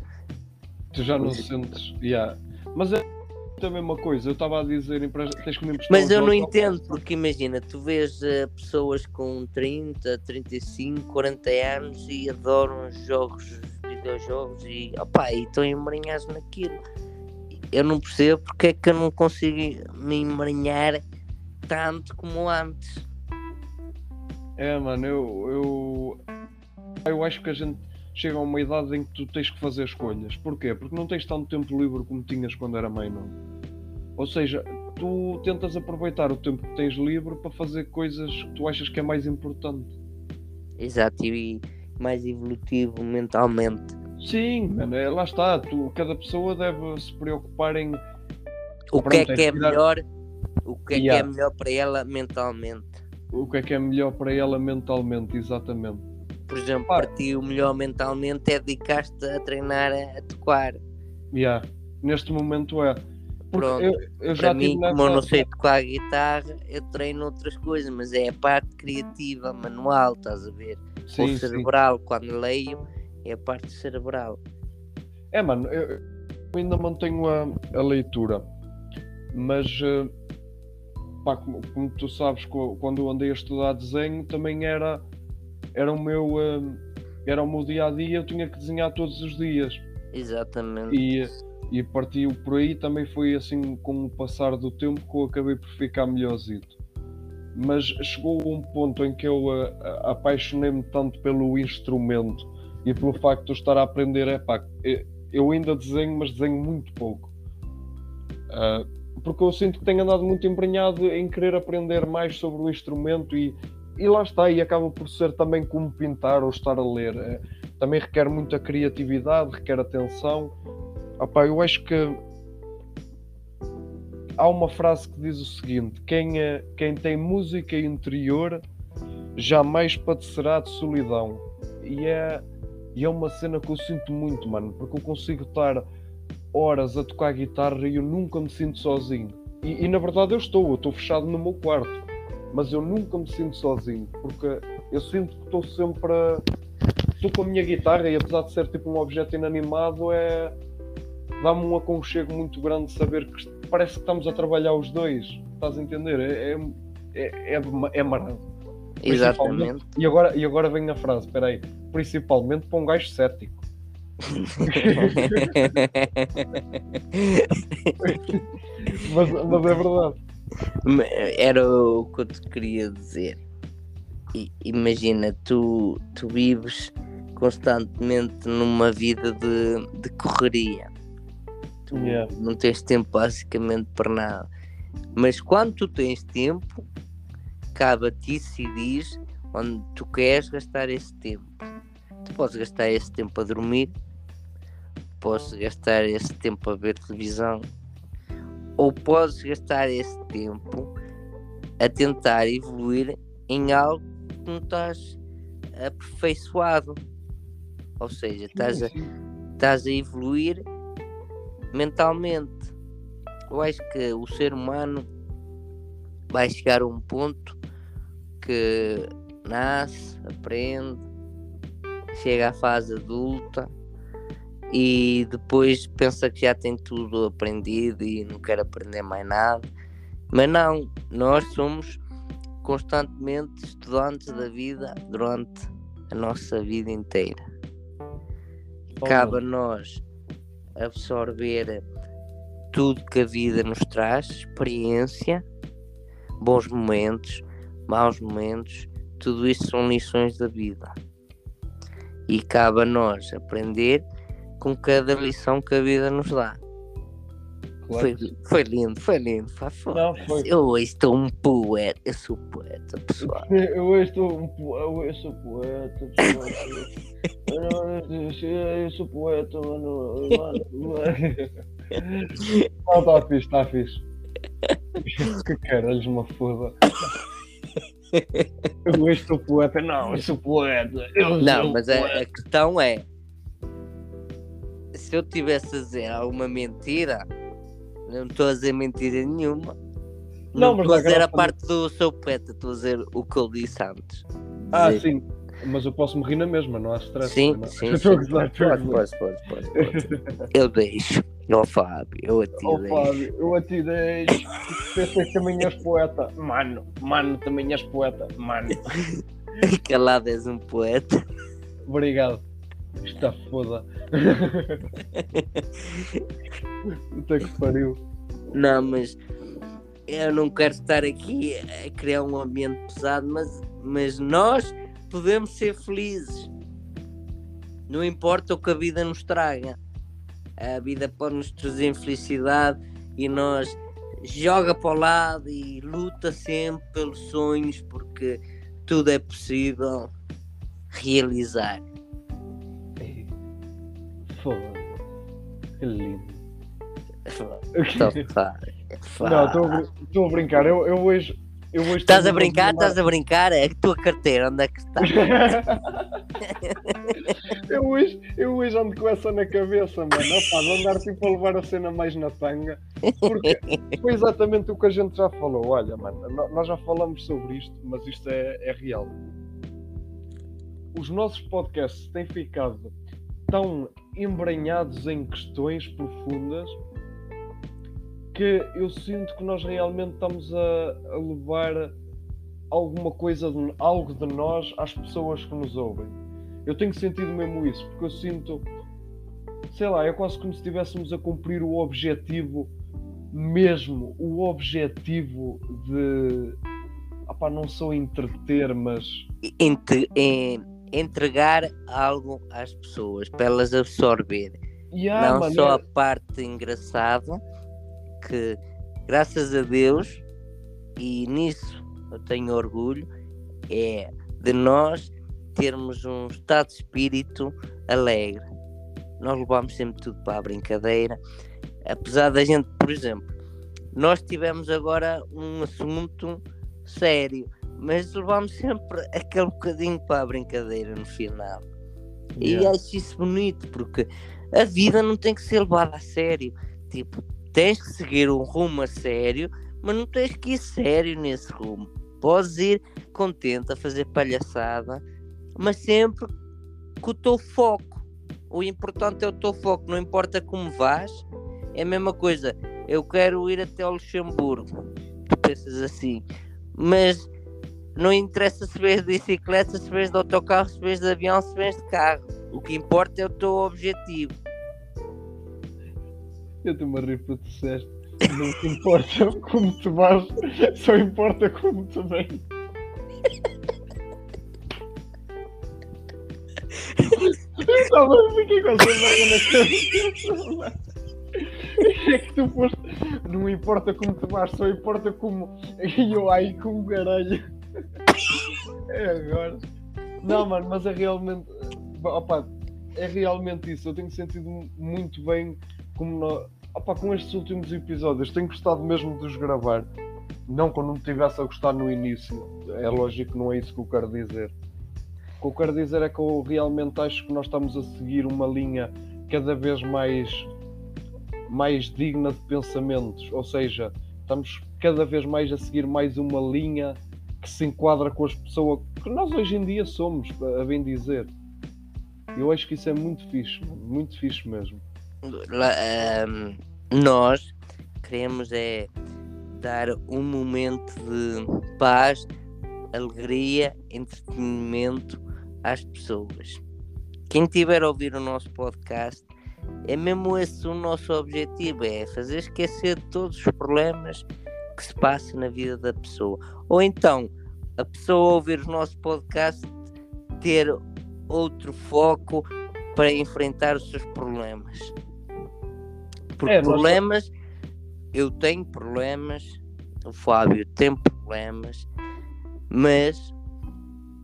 tu já não sentes. Yeah. Mas é a mesma coisa, eu estava a dizer, tens que me Mas eu não entendo, porque imagina, tu vês uh, pessoas com 30, 35, 40 anos e adoram jogos, videojogos e, opa, e estão emaranhados naquilo. Eu não percebo porque é que eu não consigo me emaranhar tanto como antes. É, mano, eu, eu, eu acho que a gente chega a uma idade em que tu tens que fazer escolhas. Porquê? Porque não tens tanto tempo livre como tinhas quando era menor. Ou seja, tu tentas aproveitar o tempo que tens livre para fazer coisas que tu achas que é mais importante. Exato, e mais evolutivo mentalmente. Sim, mano, é, lá está. Tu, cada pessoa deve se preocupar em o que é que é melhor, o que é yeah. que é melhor para ela mentalmente. O que é que é melhor para ela mentalmente, exatamente por exemplo, para ti o melhor mentalmente é dedicar-te a treinar a, tocar. Yeah. Neste momento é. Pronto, eu, eu para mim, como eu não sei tocar guitarra, eu treino outras coisas, mas é a parte criativa, manual, estás a ver? Sim, Ou cerebral, sim. quando leio, é a parte cerebral. É, mano, eu ainda mantenho a, a leitura, mas eh, pá, como, como, tu sabes, quando eu andei a estudar desenho, também era era o meu uh, era o meu dia a dia, eu tinha que desenhar todos os dias. Exatamente. E, e partiu por aí também foi assim com o passar do tempo que eu acabei por ficar melhorzito. Mas chegou um ponto em que eu uh, apaixonei-me tanto pelo instrumento e pelo facto de eu estar a aprender, é pá, eu ainda desenho, mas desenho muito pouco. Uh, porque eu sinto que tenho andado muito embrenhado em querer aprender mais sobre o instrumento e, e lá está, e acaba por ser também como pintar ou estar a ler. É, também requer muita criatividade, requer atenção. Opa, eu acho que há uma frase que diz o seguinte: quem, é, quem tem música interior jamais padecerá de solidão. E é, e é uma cena que eu sinto muito, mano, porque eu consigo estar horas a tocar guitarra e eu nunca me sinto sozinho. E, e na verdade eu estou, eu estou fechado no meu quarto mas eu nunca me sinto sozinho, porque eu sinto que estou sempre. A... Estou com a minha guitarra e apesar de ser tipo um objeto inanimado, é. dá-me um aconchego muito grande saber que parece que estamos a trabalhar os dois. Estás a entender? É, é, é, é, é marado. Exatamente. E agora, e agora vem a frase, espera aí. Principalmente para um gajo cético. [laughs] [laughs] mas, mas é verdade. Era o que eu te queria dizer. I, imagina, tu, tu vives constantemente numa vida de, de correria. Tu yeah. não tens tempo basicamente para nada. Mas quando tu tens tempo, cabe a ti decidir onde tu queres gastar esse tempo. Tu podes gastar esse tempo a dormir, podes gastar esse tempo a ver televisão, ou podes gastar esse tempo a tentar evoluir em algo que não estás aperfeiçoado. Ou seja, estás a, estás a evoluir mentalmente. Eu acho que o ser humano vai chegar a um ponto que nasce, aprende, chega à fase adulta e depois pensa que já tem tudo aprendido e não quer aprender mais nada. Mas não, nós somos constantemente estudantes da vida durante a nossa vida inteira. Cabe a nós absorver tudo que a vida nos traz, experiência, bons momentos, maus momentos, tudo isso são lições da vida. E cabe a nós aprender com cada lição que a vida nos dá. claro Foi, foi lindo, foi lindo. Pá, Não, foda-se. foi. Eu hoje estou um poeta, eu sou poeta, pessoal. [laughs] Eu hoje estou um po- eu sou poeta, pessoal. Eu não- eu sou poeta, mano. mano, mano. Não, está fixe, está fixe. Que caralhos, uma foda. Eu hoje sou poeta, não, eu sou poeta. Eu Não, sou mas a, poeta. a questão é: se eu tivesse a dizer alguma mentira, não estou a dizer mentira nenhuma. Não, Não, estou a dizer a parte do sou poeta, estou a dizer o que eu disse antes. Ah, Dizer- sim. Mas eu posso me rir na mesma, não há stress. Sim, não. sim, [laughs] a sim. gozar, a Pode, pode, pode, pode, pode. Eu deixo. Ó Fábio, eu a ti Oh deixo. Fábio, eu a ti deixo. Pensei que também és poeta. Mano, mano, também és poeta. Mano. [laughs] Calado és um poeta. Obrigado. Está foda. [laughs] Puta que pariu. Não, mas eu não quero estar aqui a criar um ambiente pesado, mas, mas nós podemos ser felizes. Não importa o que a vida nos traga. A vida pode nos trazer infelicidade e nós joga para o lado e luta sempre pelos sonhos porque tudo é possível realizar. Que lindo. Então, pá, pá. Não, estou a brincar. Eu, eu hoje. Eu hoje Estás a brincar? Estás a brincar? É a tua carteira, onde é que está? [laughs] eu, hoje, eu hoje ando com essa na cabeça, mano. Opa, de andar tipo a levar a cena mais na tanga. Porque foi exatamente o que a gente já falou. Olha, mano, no- nós já falamos sobre isto, mas isto é, é real. Os nossos podcasts têm ficado tão embranhados em questões profundas que eu sinto que nós realmente estamos a, a levar alguma coisa, de, algo de nós às pessoas que nos ouvem. Eu tenho sentido mesmo isso, porque eu sinto, sei lá, é quase como se estivéssemos a cumprir o objetivo mesmo, o objetivo de, opá, não só entreter, mas Entre- em- entregar algo às pessoas para elas absorverem. Yeah, não só a parte engraçada, que graças a Deus, e nisso eu tenho orgulho, é de nós termos um estado de espírito alegre. Nós levamos sempre tudo para a brincadeira, apesar da gente, por exemplo, nós tivemos agora um assunto sério, mas levamos sempre aquele bocadinho para a brincadeira no final. E Yeah. acho isso bonito, porque a vida não tem que ser levada a sério. Tipo, tens que seguir um rumo a sério, mas não tens que ir sério nesse rumo. Podes ir contente a fazer palhaçada, mas sempre com o teu foco. O importante é o teu foco, não importa como vais. É a mesma coisa. Eu quero ir até ao Luxemburgo. Tu pensas assim, mas não interessa se vês de bicicleta, se vês de autocarro, se vês de avião, se vês de carro. O que importa é o teu objetivo. Eu estou-me a rir tu disseste. Não te importa [laughs] como tu vais, só importa como tu vens. Estava a ficar com essa merda na cabeça. É que tu foste. Não importa como tu vais, só importa como. E eu aí com o caralho. É agora. Não, mano, mas é realmente. Opa, é realmente isso. Eu tenho sentido muito bem como nó- opa, com estes últimos episódios. Tenho gostado mesmo de os gravar. Não eu não tivesse a gostar no início. É lógico que não é isso que eu quero dizer. O que eu quero dizer é que eu realmente acho que nós estamos a seguir uma linha cada vez mais, mais digna de pensamentos. Ou seja, estamos cada vez mais a seguir mais uma linha que se enquadra com as pessoas que nós hoje em dia somos, a bem dizer. Eu acho que isso é muito fixe, muito fixe mesmo. Ahm, nós queremos é dar um momento de paz, alegria, entretenimento às pessoas. Quem tiver a ouvir o nosso podcast, é mesmo esse o nosso objetivo: é fazer esquecer todos os problemas que se passam na vida da pessoa. Ou então, a pessoa ouvir o nosso podcast ter outro foco para enfrentar os seus problemas. Porque é, problemas, eu tenho problemas, o Fábio tem problemas, mas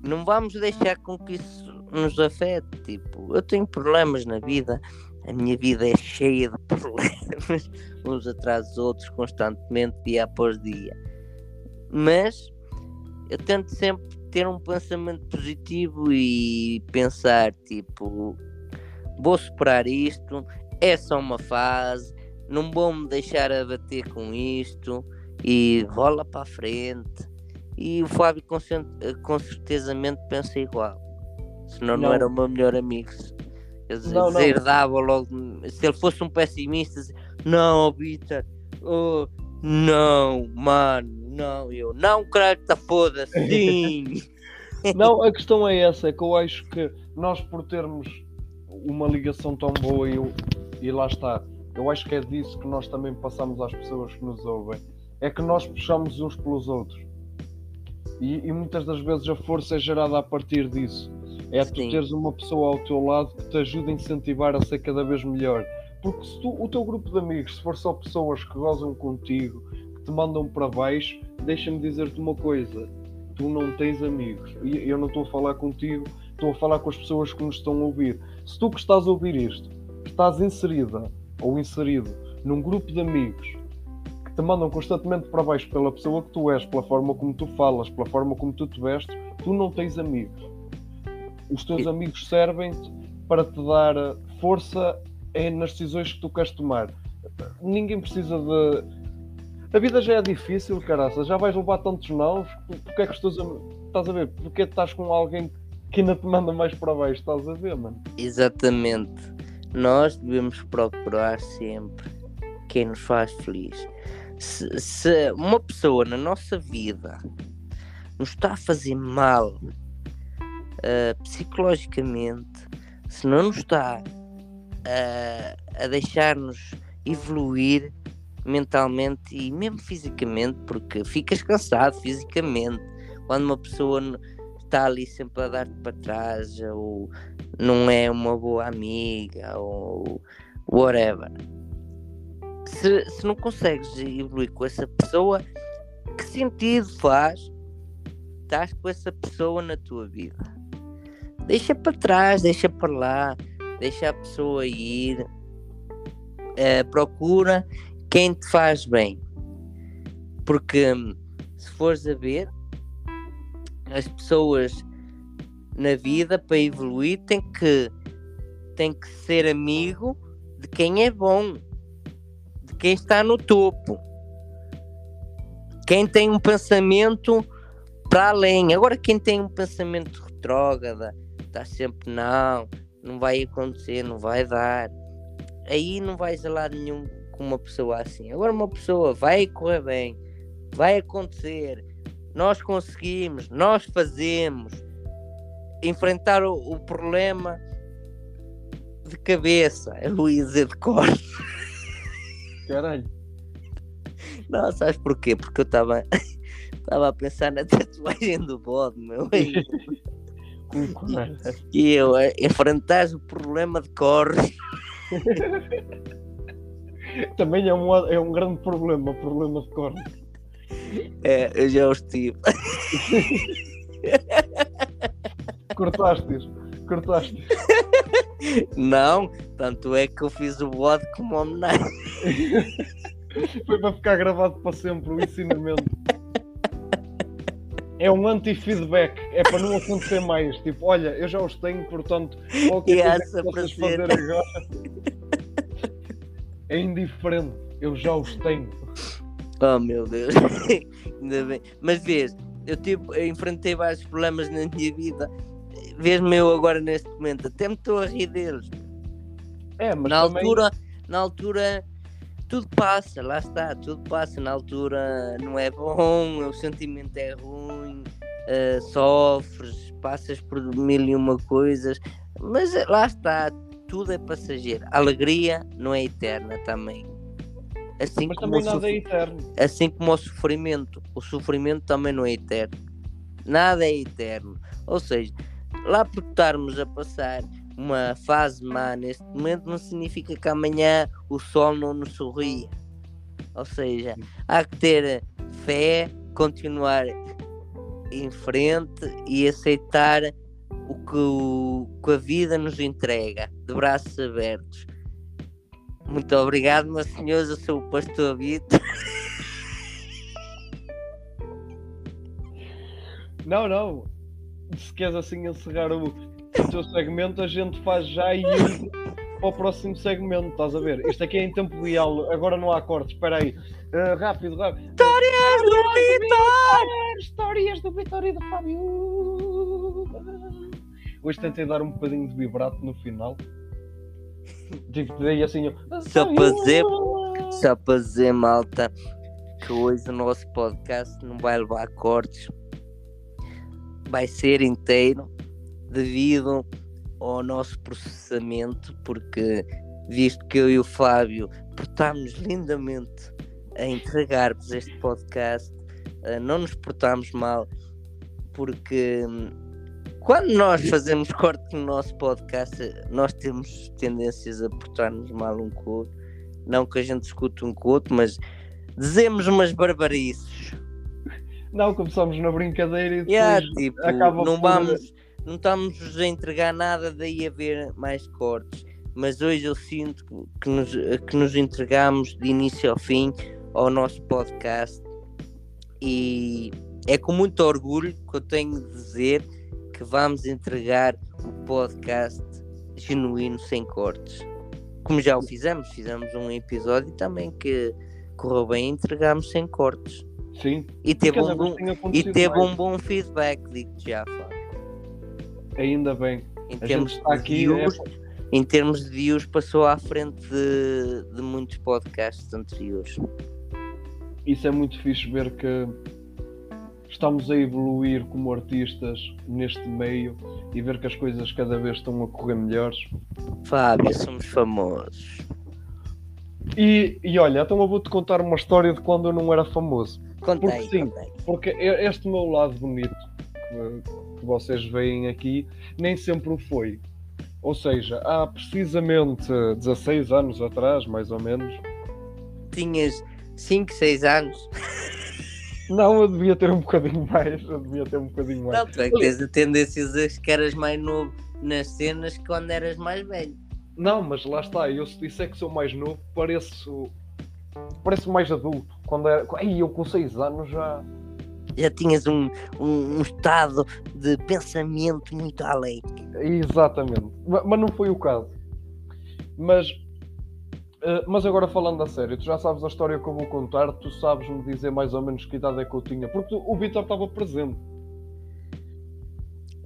não vamos deixar com que isso nos afete. Tipo, eu tenho problemas na vida, a minha vida é cheia de [laughs] problemas, uns atrás dos outros, constantemente, dia após dia. Mas eu tento sempre ter um pensamento positivo e pensar, tipo, vou superar isto, é só uma fase, não vou me deixar abater com isto e rola para a frente. E o Fábio com, com certezamente pensa igual. Senão não, não era o meu melhor amigo. Quer dizer, não, dizer, não. dava logo. Se ele fosse um pessimista, não, Vitor, oh, não, mano, não, eu não quero que foda, sim. [laughs] não, a questão é essa, é que eu acho que nós por termos uma ligação tão boa e, e lá está, eu acho que é disso que nós também passamos às pessoas que nos ouvem. É que nós puxamos uns pelos outros. E, e muitas das vezes a força é gerada a partir disso. É Sim. tu teres uma pessoa ao teu lado que te ajuda a incentivar a ser cada vez melhor. Porque se tu, o teu grupo de amigos, se for só pessoas que gozam contigo, que te mandam para baixo, deixa-me dizer-te uma coisa: tu não tens amigos. E eu não estou a falar contigo, estou a falar com as pessoas que nos estão a ouvir. Se tu que estás a ouvir isto, estás inserida ou inserido num grupo de amigos que te mandam constantemente para baixo pela pessoa que tu és, pela forma como tu falas, pela forma como tu te vestes, tu não tens amigos os teus amigos servem-te para te dar força nas decisões que tu queres tomar. Ninguém precisa de. A vida já é difícil, caraça. Já vais levar tantos nãos. Porque é que estás a... estás a ver? Porque estás com alguém que ainda te manda mais para baixo? Estás a ver, mano? Exatamente. Nós devemos procurar sempre quem nos faz feliz. Se, se uma pessoa na nossa vida nos está a fazer mal uh, psicologicamente, se não nos está a, a deixar-nos evoluir mentalmente e mesmo fisicamente, porque ficas cansado fisicamente quando uma pessoa está ali sempre a dar-te para trás ou não é uma boa amiga ou whatever. Se, se não consegues evoluir com essa pessoa, que sentido faz estar com essa pessoa na tua vida? Deixa para trás, deixa para lá, deixa a pessoa ir, uh, procura quem te faz bem. Porque se fores a ver, as pessoas na vida para evoluir tem que, tem que ser amigo de quem é bom, de quem está no topo, quem tem um pensamento para além. Agora, quem tem um pensamento retrógrada, está sempre, não, não vai acontecer, não vai dar. Aí não vais a lado nenhum com uma pessoa assim. Agora uma pessoa vai correr bem, vai acontecer, nós conseguimos, nós fazemos. Enfrentar o, o problema de cabeça, ia dizer de cor. Caralho. Não, sabes porquê? Porque eu estava [laughs] estava a pensar na tatuagem do bode, meu. [laughs] E eu eh, enfrentar o problema de corre. [laughs] Também é um, é um grande problema, o problema de corre. É, eu já os tive. [laughs] Cortaste-os, cortaste Não, tanto é que eu fiz o bode como homenagem. [laughs] Foi para ficar gravado para sempre o ensinamento é um anti-feedback, é para não acontecer mais. Tipo, olha, eu já os tenho, portanto, qualquer yes, coisa que vocês fazer agora é indiferente. Eu já os tenho. Oh meu Deus, [laughs] ainda bem. Mas vês, eu, tipo, eu enfrentei vários problemas na minha vida. Vês-me eu agora neste momento, até me estou a rir deles. É, mas na também... altura, na altura tudo passa, lá está, tudo passa. Na altura não é bom, [laughs] o sentimento é ruim, uh, sofres, passas por mil e uma coisas, mas lá está, tudo é passageiro. A alegria não é eterna também. Assim Mas como, também o nada é eterno. assim como o sofrimento. O sofrimento também não é eterno. Nada é eterno. Ou seja, lá por estarmos a passar uma fase má neste momento não significa que amanhã o sol não nos sorria. Ou seja, há que ter fé, continuar em frente e aceitar o que, o que a vida nos entrega, de braços abertos. Muito obrigado, meus senhores. Eu sou o Pastor Vitor. Não, não. Se queres assim encerrar o, o teu segmento, a gente faz já e para o próximo segmento, estás a ver? Isto aqui é em tempo real, agora não há cortes, espera aí. Ah, rápido, rápido. Histórias do Vitor! Histórias do Vitória e do Fábio. Hoje tentei dar um bocadinho de vibrato no final. Tipo, dei assim. ó, Só para dizer- Só para dizer, malta, que hoje o nosso podcast não vai levar cortes, vai ser inteiro devido ao nosso processamento, porque visto que eu e o Fábio portámos lindamente a entregar-vos este podcast, eh, não nos portámos mal, porque hum, quando nós fazemos corte no nosso podcast, nós temos tendências a portar-nos mal um com o outro. Não que a gente escute um com o outro, mas dizemos umas barbarices. Não, começamos na brincadeira e depois. Yeah, tipo, acaba não por- vamos, não estamos a entregar nada, daí a ver mais cortes. Mas hoje eu sinto que nos, que nos entregamos de início ao fim ao nosso podcast e é com muito orgulho que eu tenho de dizer que vamos entregar o podcast genuíno sem cortes. Como já o fizemos, fizemos um episódio também que correu bem e entregámos sem cortes. Sim. E teve, um bom, e teve mais. um bom feedback, digo-te já, Fábio. Ainda bem. Em A termos gente está de aqui. views, é- em termos de views, passou à frente de, de muitos podcasts anteriores. Isso é muito fixe ver que estamos a evoluir como artistas neste meio e ver que as coisas cada vez estão a correr melhores. Fábio, somos famosos. E, e olha, então eu vou-te contar uma história de quando eu não era famoso. Conta Porque sim. conta aí. Porque e- este meu lado bonito que, que vocês veem aqui nem sempre o foi. Ou seja, há precisamente 16 anos atrás, mais ou menos. Tinhas 5, 6 anos. Não, eu devia ter um bocadinho mais. Eu devia ter um bocadinho mais. Não, tu é que tens a tendência a dizer que eras mais novo nas cenas que quando eras mais velho. Não, mas lá está, eu se disser que sou mais novo, pareço. Pareço mais adulto. Quando era. Ei, eu com 6 anos já. Já tinhas um, um, um estado de pensamento muito além. Exatamente. Ma- Mas não foi o caso. Mas. eh, mas agora falando a sério, tu já sabes a história que eu vou contar, tu sabes me dizer mais ou menos que idade é que eu tinha, porque tu- o Vitor estava presente.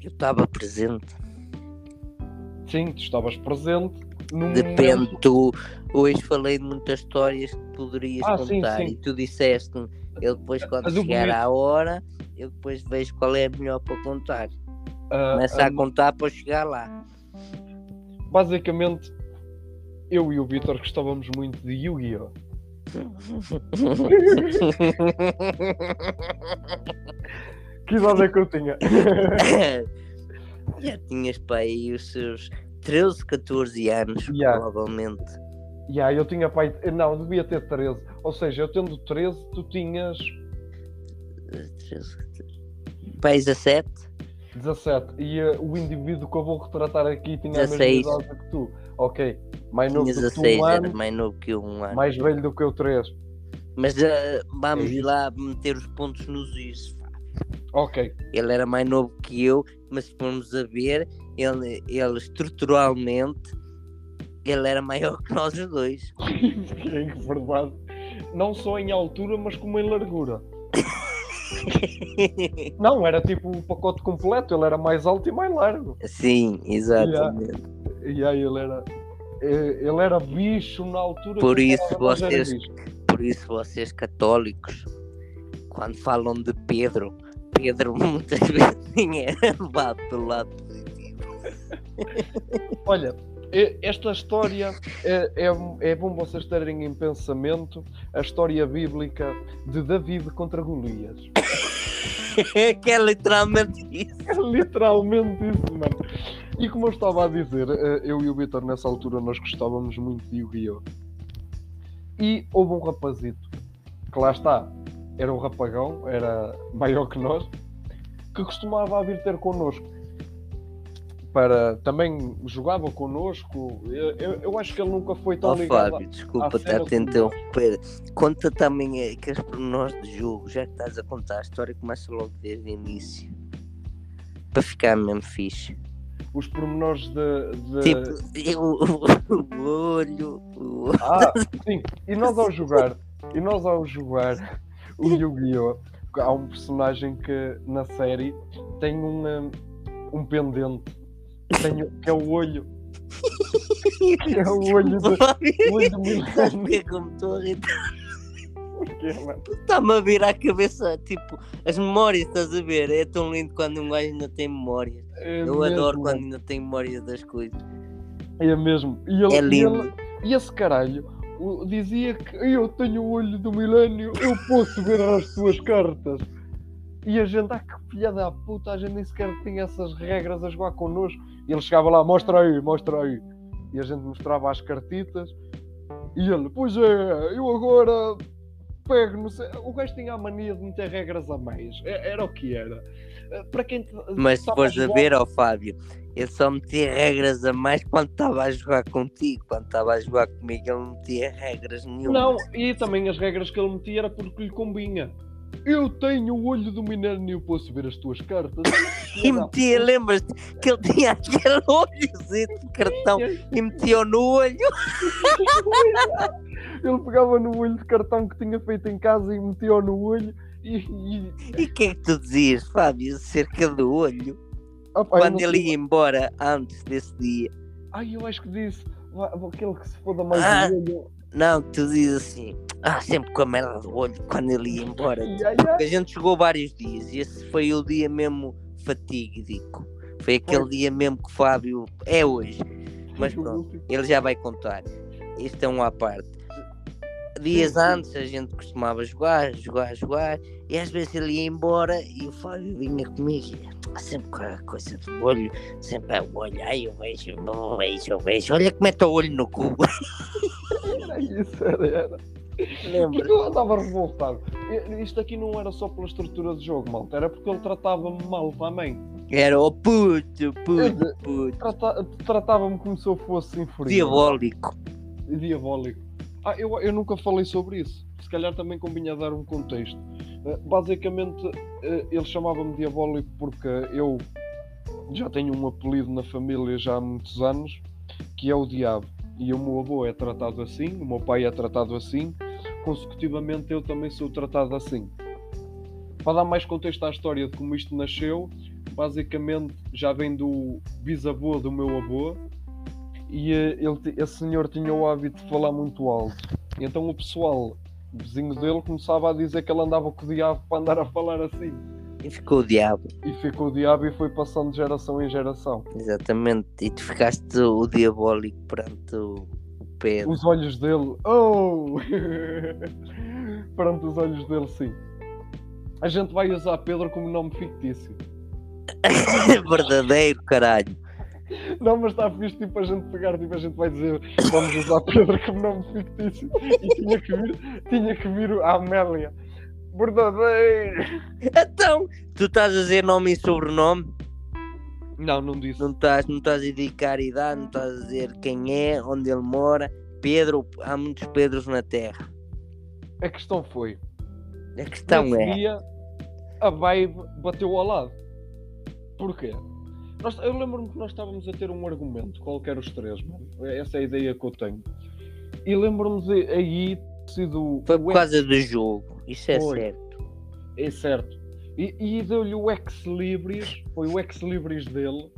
Eu estava presente. Sim, tu estavas presente. Depende, momento- tu hoje falei de muitas histórias que poderias Ah, sim, contar sim. e tu disseste eu depois quando Mas o chegar à hora, eu depois vejo qual é a melhor para contar. ah, Começa ah, a contar para chegar lá. basicamente, eu e o Vitor gostávamos muito de Yu-Gi-Oh! [laughs] Que idade é que eu tinha? [coughs] Já tinhas para aí os seus 13, 14 anos, Yeah. provavelmente. Ya, eu tinha pai. Não, devia ter 13. Ou seja, eu tendo 13, tu tinhas 13, Pai 17, 17. E eh, o indivíduo que eu vou retratar aqui tinha a 16. mesma idade que tu. Ok. Mais novo tinha do que tu 16, um era ano, mais novo que eu um ano. mais velho do que eu 3. Mas ah, vamos É lá meter os pontos nos is. Ok. Ele era mais novo que eu, mas se formos a ver, ele, ele estruturalmente ele era maior que nós os dois. [laughs] é verdade. Não só em altura, mas como em largura. [laughs] Não, era tipo o pacote completo. Ele era mais alto e mais largo. Sim, exatamente. E aí ele era. eh, Ele era bicho na altura. Por isso era- era vocês-. Por isso vocês católicos, quando falam de Pedro, Pedro [laughs] muitas vezes é levado pelo lado positivo. Olha, esta história é, é, é bom vocês terem em pensamento a história bíblica de David contra Golias. [laughs] que é literalmente isso. É literalmente isso, mano. E como eu estava a dizer, eh, eu e o Vitor nessa altura nós gostávamos muito de Yu-Gi-Oh! E houve um rapazito que lá está, era um rapagão, era maior que nós, que costumava vir ter connosco. Para, também jogava connosco. Eu, eu, eu acho que ele nunca foi tão Ó ligado. Fábio, desculpa estar a tentar interromper. Conta também aqueles pormenores de jogo, já que estás a contar a história, começa logo desde o início. Para ficar mesmo fixe. Os pormenores de. de- Tipo, eu, [laughs] o, olho. o- Ah, sim. E nós ao jogar, e nós ao jogar o Yu-Gi-Oh! Há um personagem que na série tem um, um pendente. Tem, o- que é o olho. [laughs] Que é o olho do, o olho do é [laughs] eu me estou a irritar? Mano? Está-me a vir à cabeça, tipo, as memórias, estás a ver? É tão lindo quando um gajo ainda tem memórias. É Eu mesmo, adoro quando ainda tem memórias das coisas. É mesmo. E, ele, É lindo. ele- e esse caralho dizia que eu tenho o olho do milênio, eu posso ver as tuas cartas. E a gente, ah, que filha da puta, a gente nem sequer tinha essas regras a jogar connosco. E ele chegava lá, mostra aí, mostra aí. E a gente mostrava as cartitas. E ele, pois é, eu agora pego, não sei. O gajo tinha a mania de meter regras a mais. É- Era o que era. Eh, Para quem te- Mas se fores a ver, ó Fábio, eu só metia regras a mais quando estava a jogar contigo. Quando estava a jogar comigo, ele não metia regras nenhuma. Não, e também as regras que ele metia era porque lhe combinha. Eu tenho o olho do milênio, posso ver as tuas cartas. [laughs] E metia, lembras-te que ele tinha aquele olhozinho de cartão e metia no olho. [laughs] Ele pegava no olho de cartão que tinha feito em casa e metia no olho e. e... E o que é que tu dizias, Fábio, acerca do olho? Eu Quando ele sei- ia embora antes desse dia. Ai, eu acho que disse. "Vá- Aquele que se foda mais Ah. do olho. Não, tu dizes assim, ah, sempre com a merda do olho quando ele ia embora. [laughs] A gente jogou vários dias e esse foi o dia mesmo fatídico. Foi aquele Foi. dia mesmo que o Fábio é hoje. Mas pronto, ele já vai contar. Isto é um à parte. Dias antes a gente costumava jogar, jogar, jogar, e às vezes ele ia embora e o Fábio vinha comigo e "Ah, sempre com a coisa do olho, sempre a olho, ai eu vejo, eu vejo, eu vejo, olha que mete o olho no cu. [laughs] Era isso, era, era. Lembra? Porque eu andava revoltado. Isto aqui não era só pela estrutura de jogo, malta, era porque ele tratava-me mal também. Era o puto, puto, puto. Trata- Tratava-me como se eu fosse inferior. Diabólico. diabólico. Ah, eu, eu nunca falei sobre isso. Se calhar também convinha dar um contexto. Eh, basicamente, eh, ele chamava-me diabólico porque eu já tenho um apelido na família já há muitos anos, que é o diabo. E o meu avô é tratado assim, o meu pai é tratado assim, consecutivamente eu também sou tratado assim. Para dar mais contexto à história de como isto nasceu, basicamente já vem do bisavô do meu avô, e eh, ele, esse senhor tinha o hábito de falar muito alto. E então o pessoal, vizinho dele, começava a dizer que ele andava com o diabo para andar a falar assim. E ficou o diabo. E ficou o diabo e foi passando de geração em geração. Exatamente. E tu ficaste o diabólico perante o, o Pedro. Os olhos dele, oh! [laughs] Perante os olhos dele, sim. A gente vai usar Pedro como nome fictício. [laughs] Verdadeiro, caralho. Não, mas está fixe, tipo, a gente pegar, tipo, a gente vai dizer, vamos usar Pedro como nome fictício. E tinha que vir, tinha que vir a Amélia. Verdadeiro! Então, tu estás a dizer nome e sobrenome? Não, não disse. Não estás, não estás a indicar idade, não estás a dizer quem é, onde ele mora. Pedro, há muitos Pedros na Terra. A questão foi, A questão é. dia, a vibe bateu ao lado. Porquê? Nós- eu lembro-me que nós estávamos a ter um argumento, qualquer os três, mano. Essa é a ideia que eu tenho. E lembro-me de aí ter sido Foi por causa do jogo. Isso é Foi. certo. É certo. E, e deu-lhe o ex-libris, foi o ex-libris dele,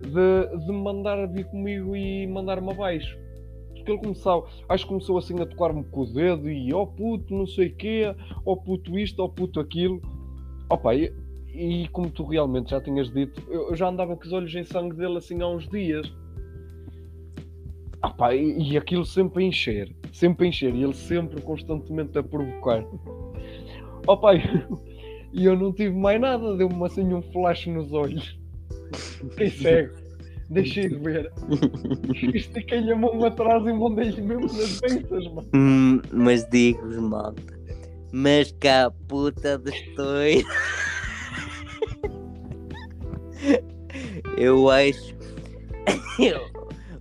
de, de mandar vir comigo e mandar-me abaixo. Porque ele começou, acho que começou assim a tocar-me com o dedo e oh puto, não sei o quê, oh puto isto, oh puto aquilo. Opa, e e como tu realmente já tinhas dito, eu, já andava com os olhos em sangue dele assim há uns dias. Ah, pá, e, e aquilo sempre a encher, sempre a encher, e ele sempre constantemente a provocar. Oh pai, [laughs] e eu não tive mais nada, deu-me assim um flash nos olhos. Fiquei cego, deixei de ver. Estiquei-lhe a mão atrás e mandei-lhe mesmo nas beiças, mano. Hum, mas digo-vos, malta, mas cá puta de. [laughs] eu acho. [coughs]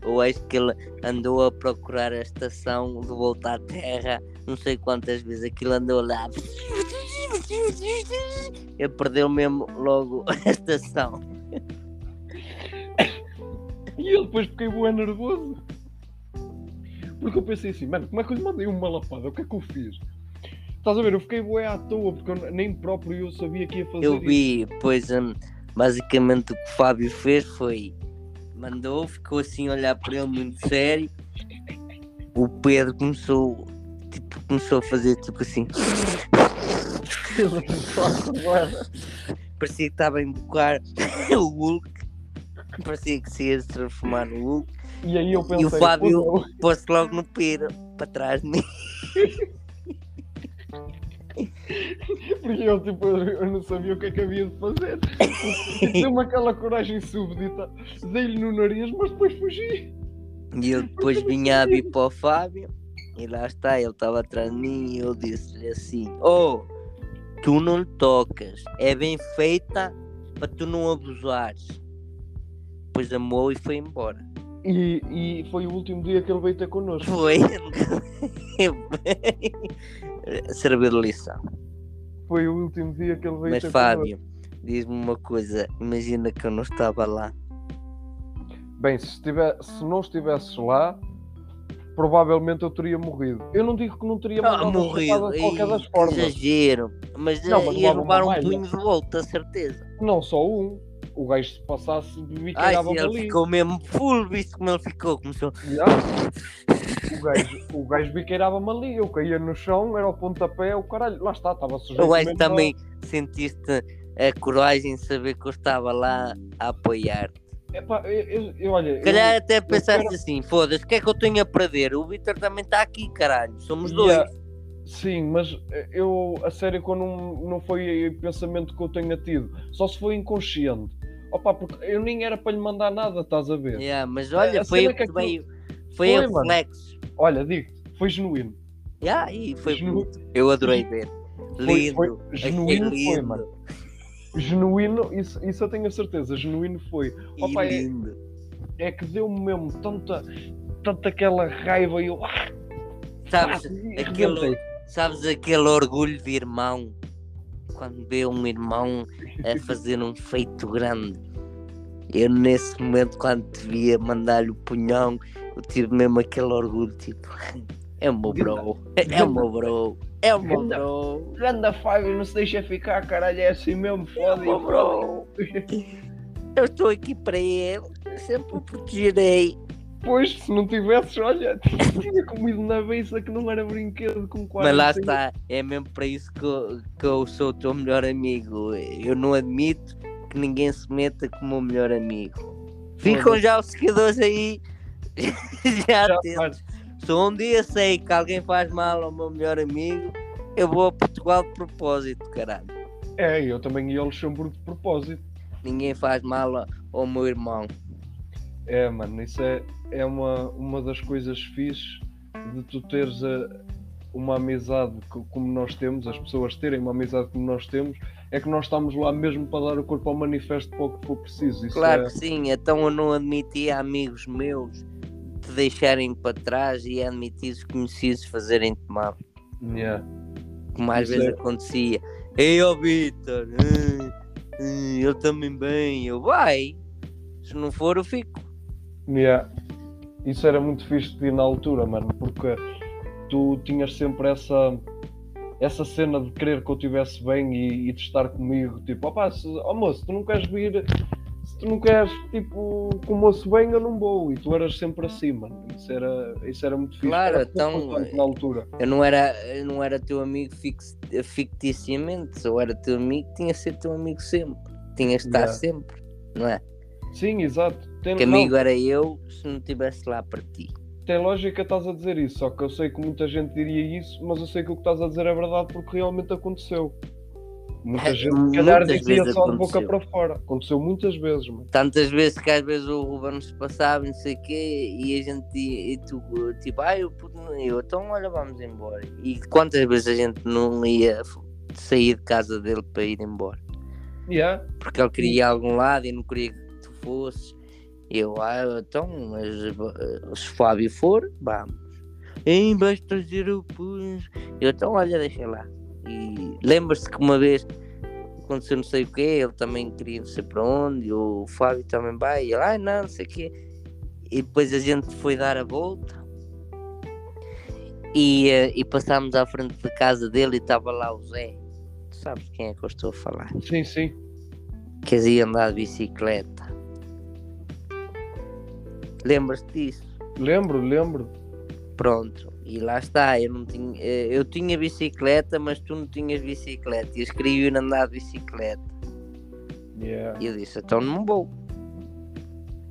Eu, acho que ele andou a procurar a estação de volta à Terra, não sei quantas vezes aquilo andou lá. Ele perdeu mesmo logo [laughs] a estação. E eu depois fiquei bué nervoso. Porque eu pensei assim, mano, como é que eu lhe mandei uma lapada? O que é que eu fiz? Estás a ver? Eu fiquei bué à toa, porque eu nem próprio eu sabia que ia fazer Eu isso. vi, pois hum, basicamente o que o Fábio fez foi mandou, ficou assim a olhar para ele muito sério. O Pedro começou, tipo, começou a fazer tipo assim. Parecia que estava a invocar o Hulk. Parecia que se ia transformar no Hulk. E aí eu pensei, E o Fábio "Pô, pôs-se logo no Pedro, para trás de mim. [laughs] [laughs] Porque eu, tipo, eu não sabia o que é que havia de fazer. [laughs] Deu-me aquela coragem súbdita, dei-lhe no nariz, mas depois fugi. E eu depois vinha a vir para o Fábio e lá está, ele estava atrás de mim e eu disse-lhe assim: Oh, tu não tocas, é bem feita para tu não abusares. Depois amou e foi embora. E, e foi o último dia que ele veio ter connosco. Foi. [laughs] Serviu de lição. Foi o último dia que ele veio Mas Fábio, diz-me uma coisa: imagina que eu não estava lá. Bem, se, estiver, se não estivesses lá, provavelmente eu teria morrido. Eu não digo que não teria Ah, morrido. de qualquer das formas. exagero. Mas, Não, eh, mas ia levava levar uma um punho de volta, certeza. Não só um. O gajo se passasse, vi que Ai, ele ali. ficou mesmo full, visto como ele ficou. Começou. Já. O gajo, o gajo biqueirava-me ali, eu caía no chão, era o pontapé, o caralho, lá está, estava sujeito mesmo a- também sentiste a coragem de saber que eu estava lá a apoiar-te. Epá, eu, eu- olha, calhar eu- até pensaste quero- assim: foda-se, o que é que eu tenho a perder? O Vitor também está aqui, caralho. Somos Yeah. dois. sim, mas eu, a sério, eu não, não foi o pensamento que eu tenha tido, só se foi inconsciente. Opa, porque eu nem era para lhe mandar nada, estás a ver? Yeah, mas olha, a foi é que aquilo-. Foi Foi, reflexo. Olha, digo foi genuíno. Yeah, e foi Genu-. Eu adorei ver. Foi- Lindo. foi achei genuíno foi, lindo. mano. Genuíno, isso, isso eu tenho a certeza, genuíno foi. Opa, é-. É que deu-me mesmo tanta, tanta aquela raiva e eu. ah, Sabes, e aquele, sabes aquele orgulho de irmão? Quando vê um irmão a fazer um feito grande. Eu nesse momento quando te via mandar-lhe o punhão, eu tive mesmo aquele orgulho, tipo, [laughs] é o meu bro, é o meu bro, é o meu bro, Ganda Fábio, não se deixa ficar, caralho, é assim mesmo, é o foda meu bro. Eu estou aqui para ele, sempre o protegerei. Pois, se não tivesses, olha, [laughs] tinha comido na beça que não era brinquedo com 40 Mas lá está, é mesmo para isso que eu, que eu sou o teu melhor amigo. Eu não admito que ninguém se meta como o melhor amigo. Ficam já os seguidores aí, [laughs] já Já. Se um dia sei que alguém faz mal ao meu melhor amigo, eu vou a Portugal de propósito, caralho. É, eu também ia ao Luxemburgo de propósito. Ninguém faz mal ao meu irmão. É, mano, isso é, é uma, uma das coisas fixes de tu teres a- uma amizade co- como nós temos, as pessoas terem uma amizade como nós temos, é que nós estamos lá mesmo para dar o corpo ao manifesto para o que for preciso. Isso Claro é, que sim, então eu não admitia amigos meus te deixarem para trás e admitir os conhecidos fazerem-te mal. yeah. como às Isso vezes é- acontecia. Ei, ó Vitor, eh, eh, ele também bem, eu vai. Se não for, eu fico. Yeah. Isso era muito fixe de na altura, mano, porque tu tinhas sempre essa essa cena de querer que eu estivesse bem e, e de estar comigo, tipo, opá, se, oh moço, tu não queres vir, tu não queres, tipo, que o moço venha, não vou. E tu eras sempre acima. Isso era, isso era muito fixe. Claro, então, importante na altura. Eu não era, eu não era teu amigo fix, ficticiamente, eu era teu amigo, tinha de ser teu amigo sempre. Tinha de estar Yeah. sempre, não é? Sim, exato. Tem, Que não, amigo era eu se não estivesse lá para ti. tem lógica estás a dizer isso, só que eu sei que muita gente diria isso, mas eu sei que o que estás a dizer é verdade porque realmente aconteceu. Muita É, gente, se calhar, dizia vezes só de boca aconteceu. para fora. Aconteceu muitas vezes, mano. Tantas vezes que às vezes o Ruben nos passava, não sei o quê, e a gente, e, tu, tipo, ah, eu, eu, então olha, vamos embora. E quantas vezes a gente não ia sair de casa dele para ir embora? Yeah. Porque ele queria ir a algum lado e não queria que tu fosses. Eu, ah, então, mas eh, se Fábio for, vamos. Ei, vais trazer o pus. Eu, então, olha, deixa lá. E lembras-te que uma vez aconteceu não sei o quê, ele também queria não sei para onde, e o Fábio também vai, e ele, ai não, não sei o quê. E depois a gente foi dar a volta e, eh, e passámos à frente da casa dele e estava lá o Zé. Tu sabes quem é que eu estou a falar? Sim, sim. que ia andar de bicicleta. Lembras-te disso? Lembro, lembro. Pronto, e lá está, eu não tinha, eh, eu tinha bicicleta, mas tu não tinhas bicicleta, e eles queriam ir andar de bicicleta. Yeah. E eu disse, então não vou.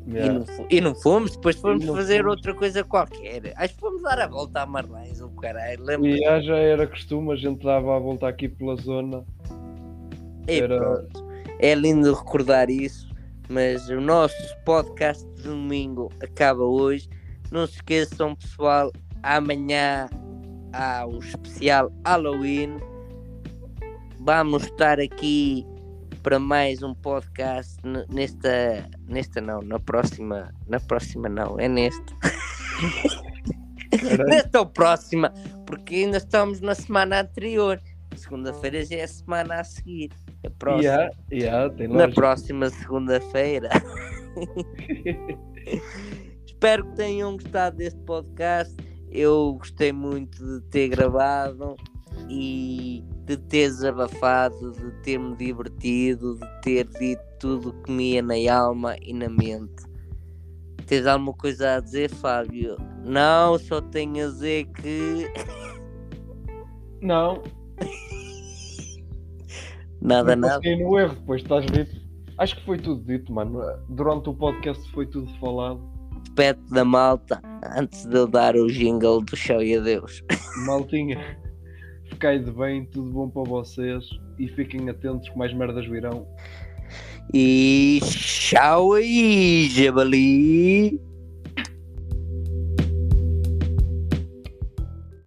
E, yeah. não, fo- e não fomos, depois fomos não fazer fomos. outra coisa qualquer. Acho que fomos dar a volta a Marlães, o caralho, lembra? E já, já era costume, a gente dava a volta aqui pela zona. E era- pronto. É lindo recordar isso, mas o nosso podcast de domingo acaba hoje. Não se esqueçam, pessoal, amanhã há o especial Halloween. Vamos estar aqui para mais um podcast nesta, nesta não, na próxima, na próxima não, é [laughs] nesta. Era- Nesta ou próxima, porque ainda estamos na semana anterior. Segunda-feira já é a semana a seguir. É próxima. Yeah, yeah, Na próxima segunda-feira. [laughs] Espero que tenham gostado deste podcast. Eu gostei muito de ter gravado e de ter desabafado, de ter-me divertido, de ter dito tudo o que me ia na alma e na mente. Tens alguma coisa a dizer, Fábio? Não, só tenho a dizer que Não, [laughs] nada, não nada. no erro, depois estás dito. Acho que foi tudo dito, mano. Durante o podcast foi tudo falado. Despede da malta antes de eu dar o jingle do Show e Adeus. [laughs] Maltinha, ficai de bem, tudo bom para vocês e fiquem atentos que mais merdas virão. E tchau aí, Jabali!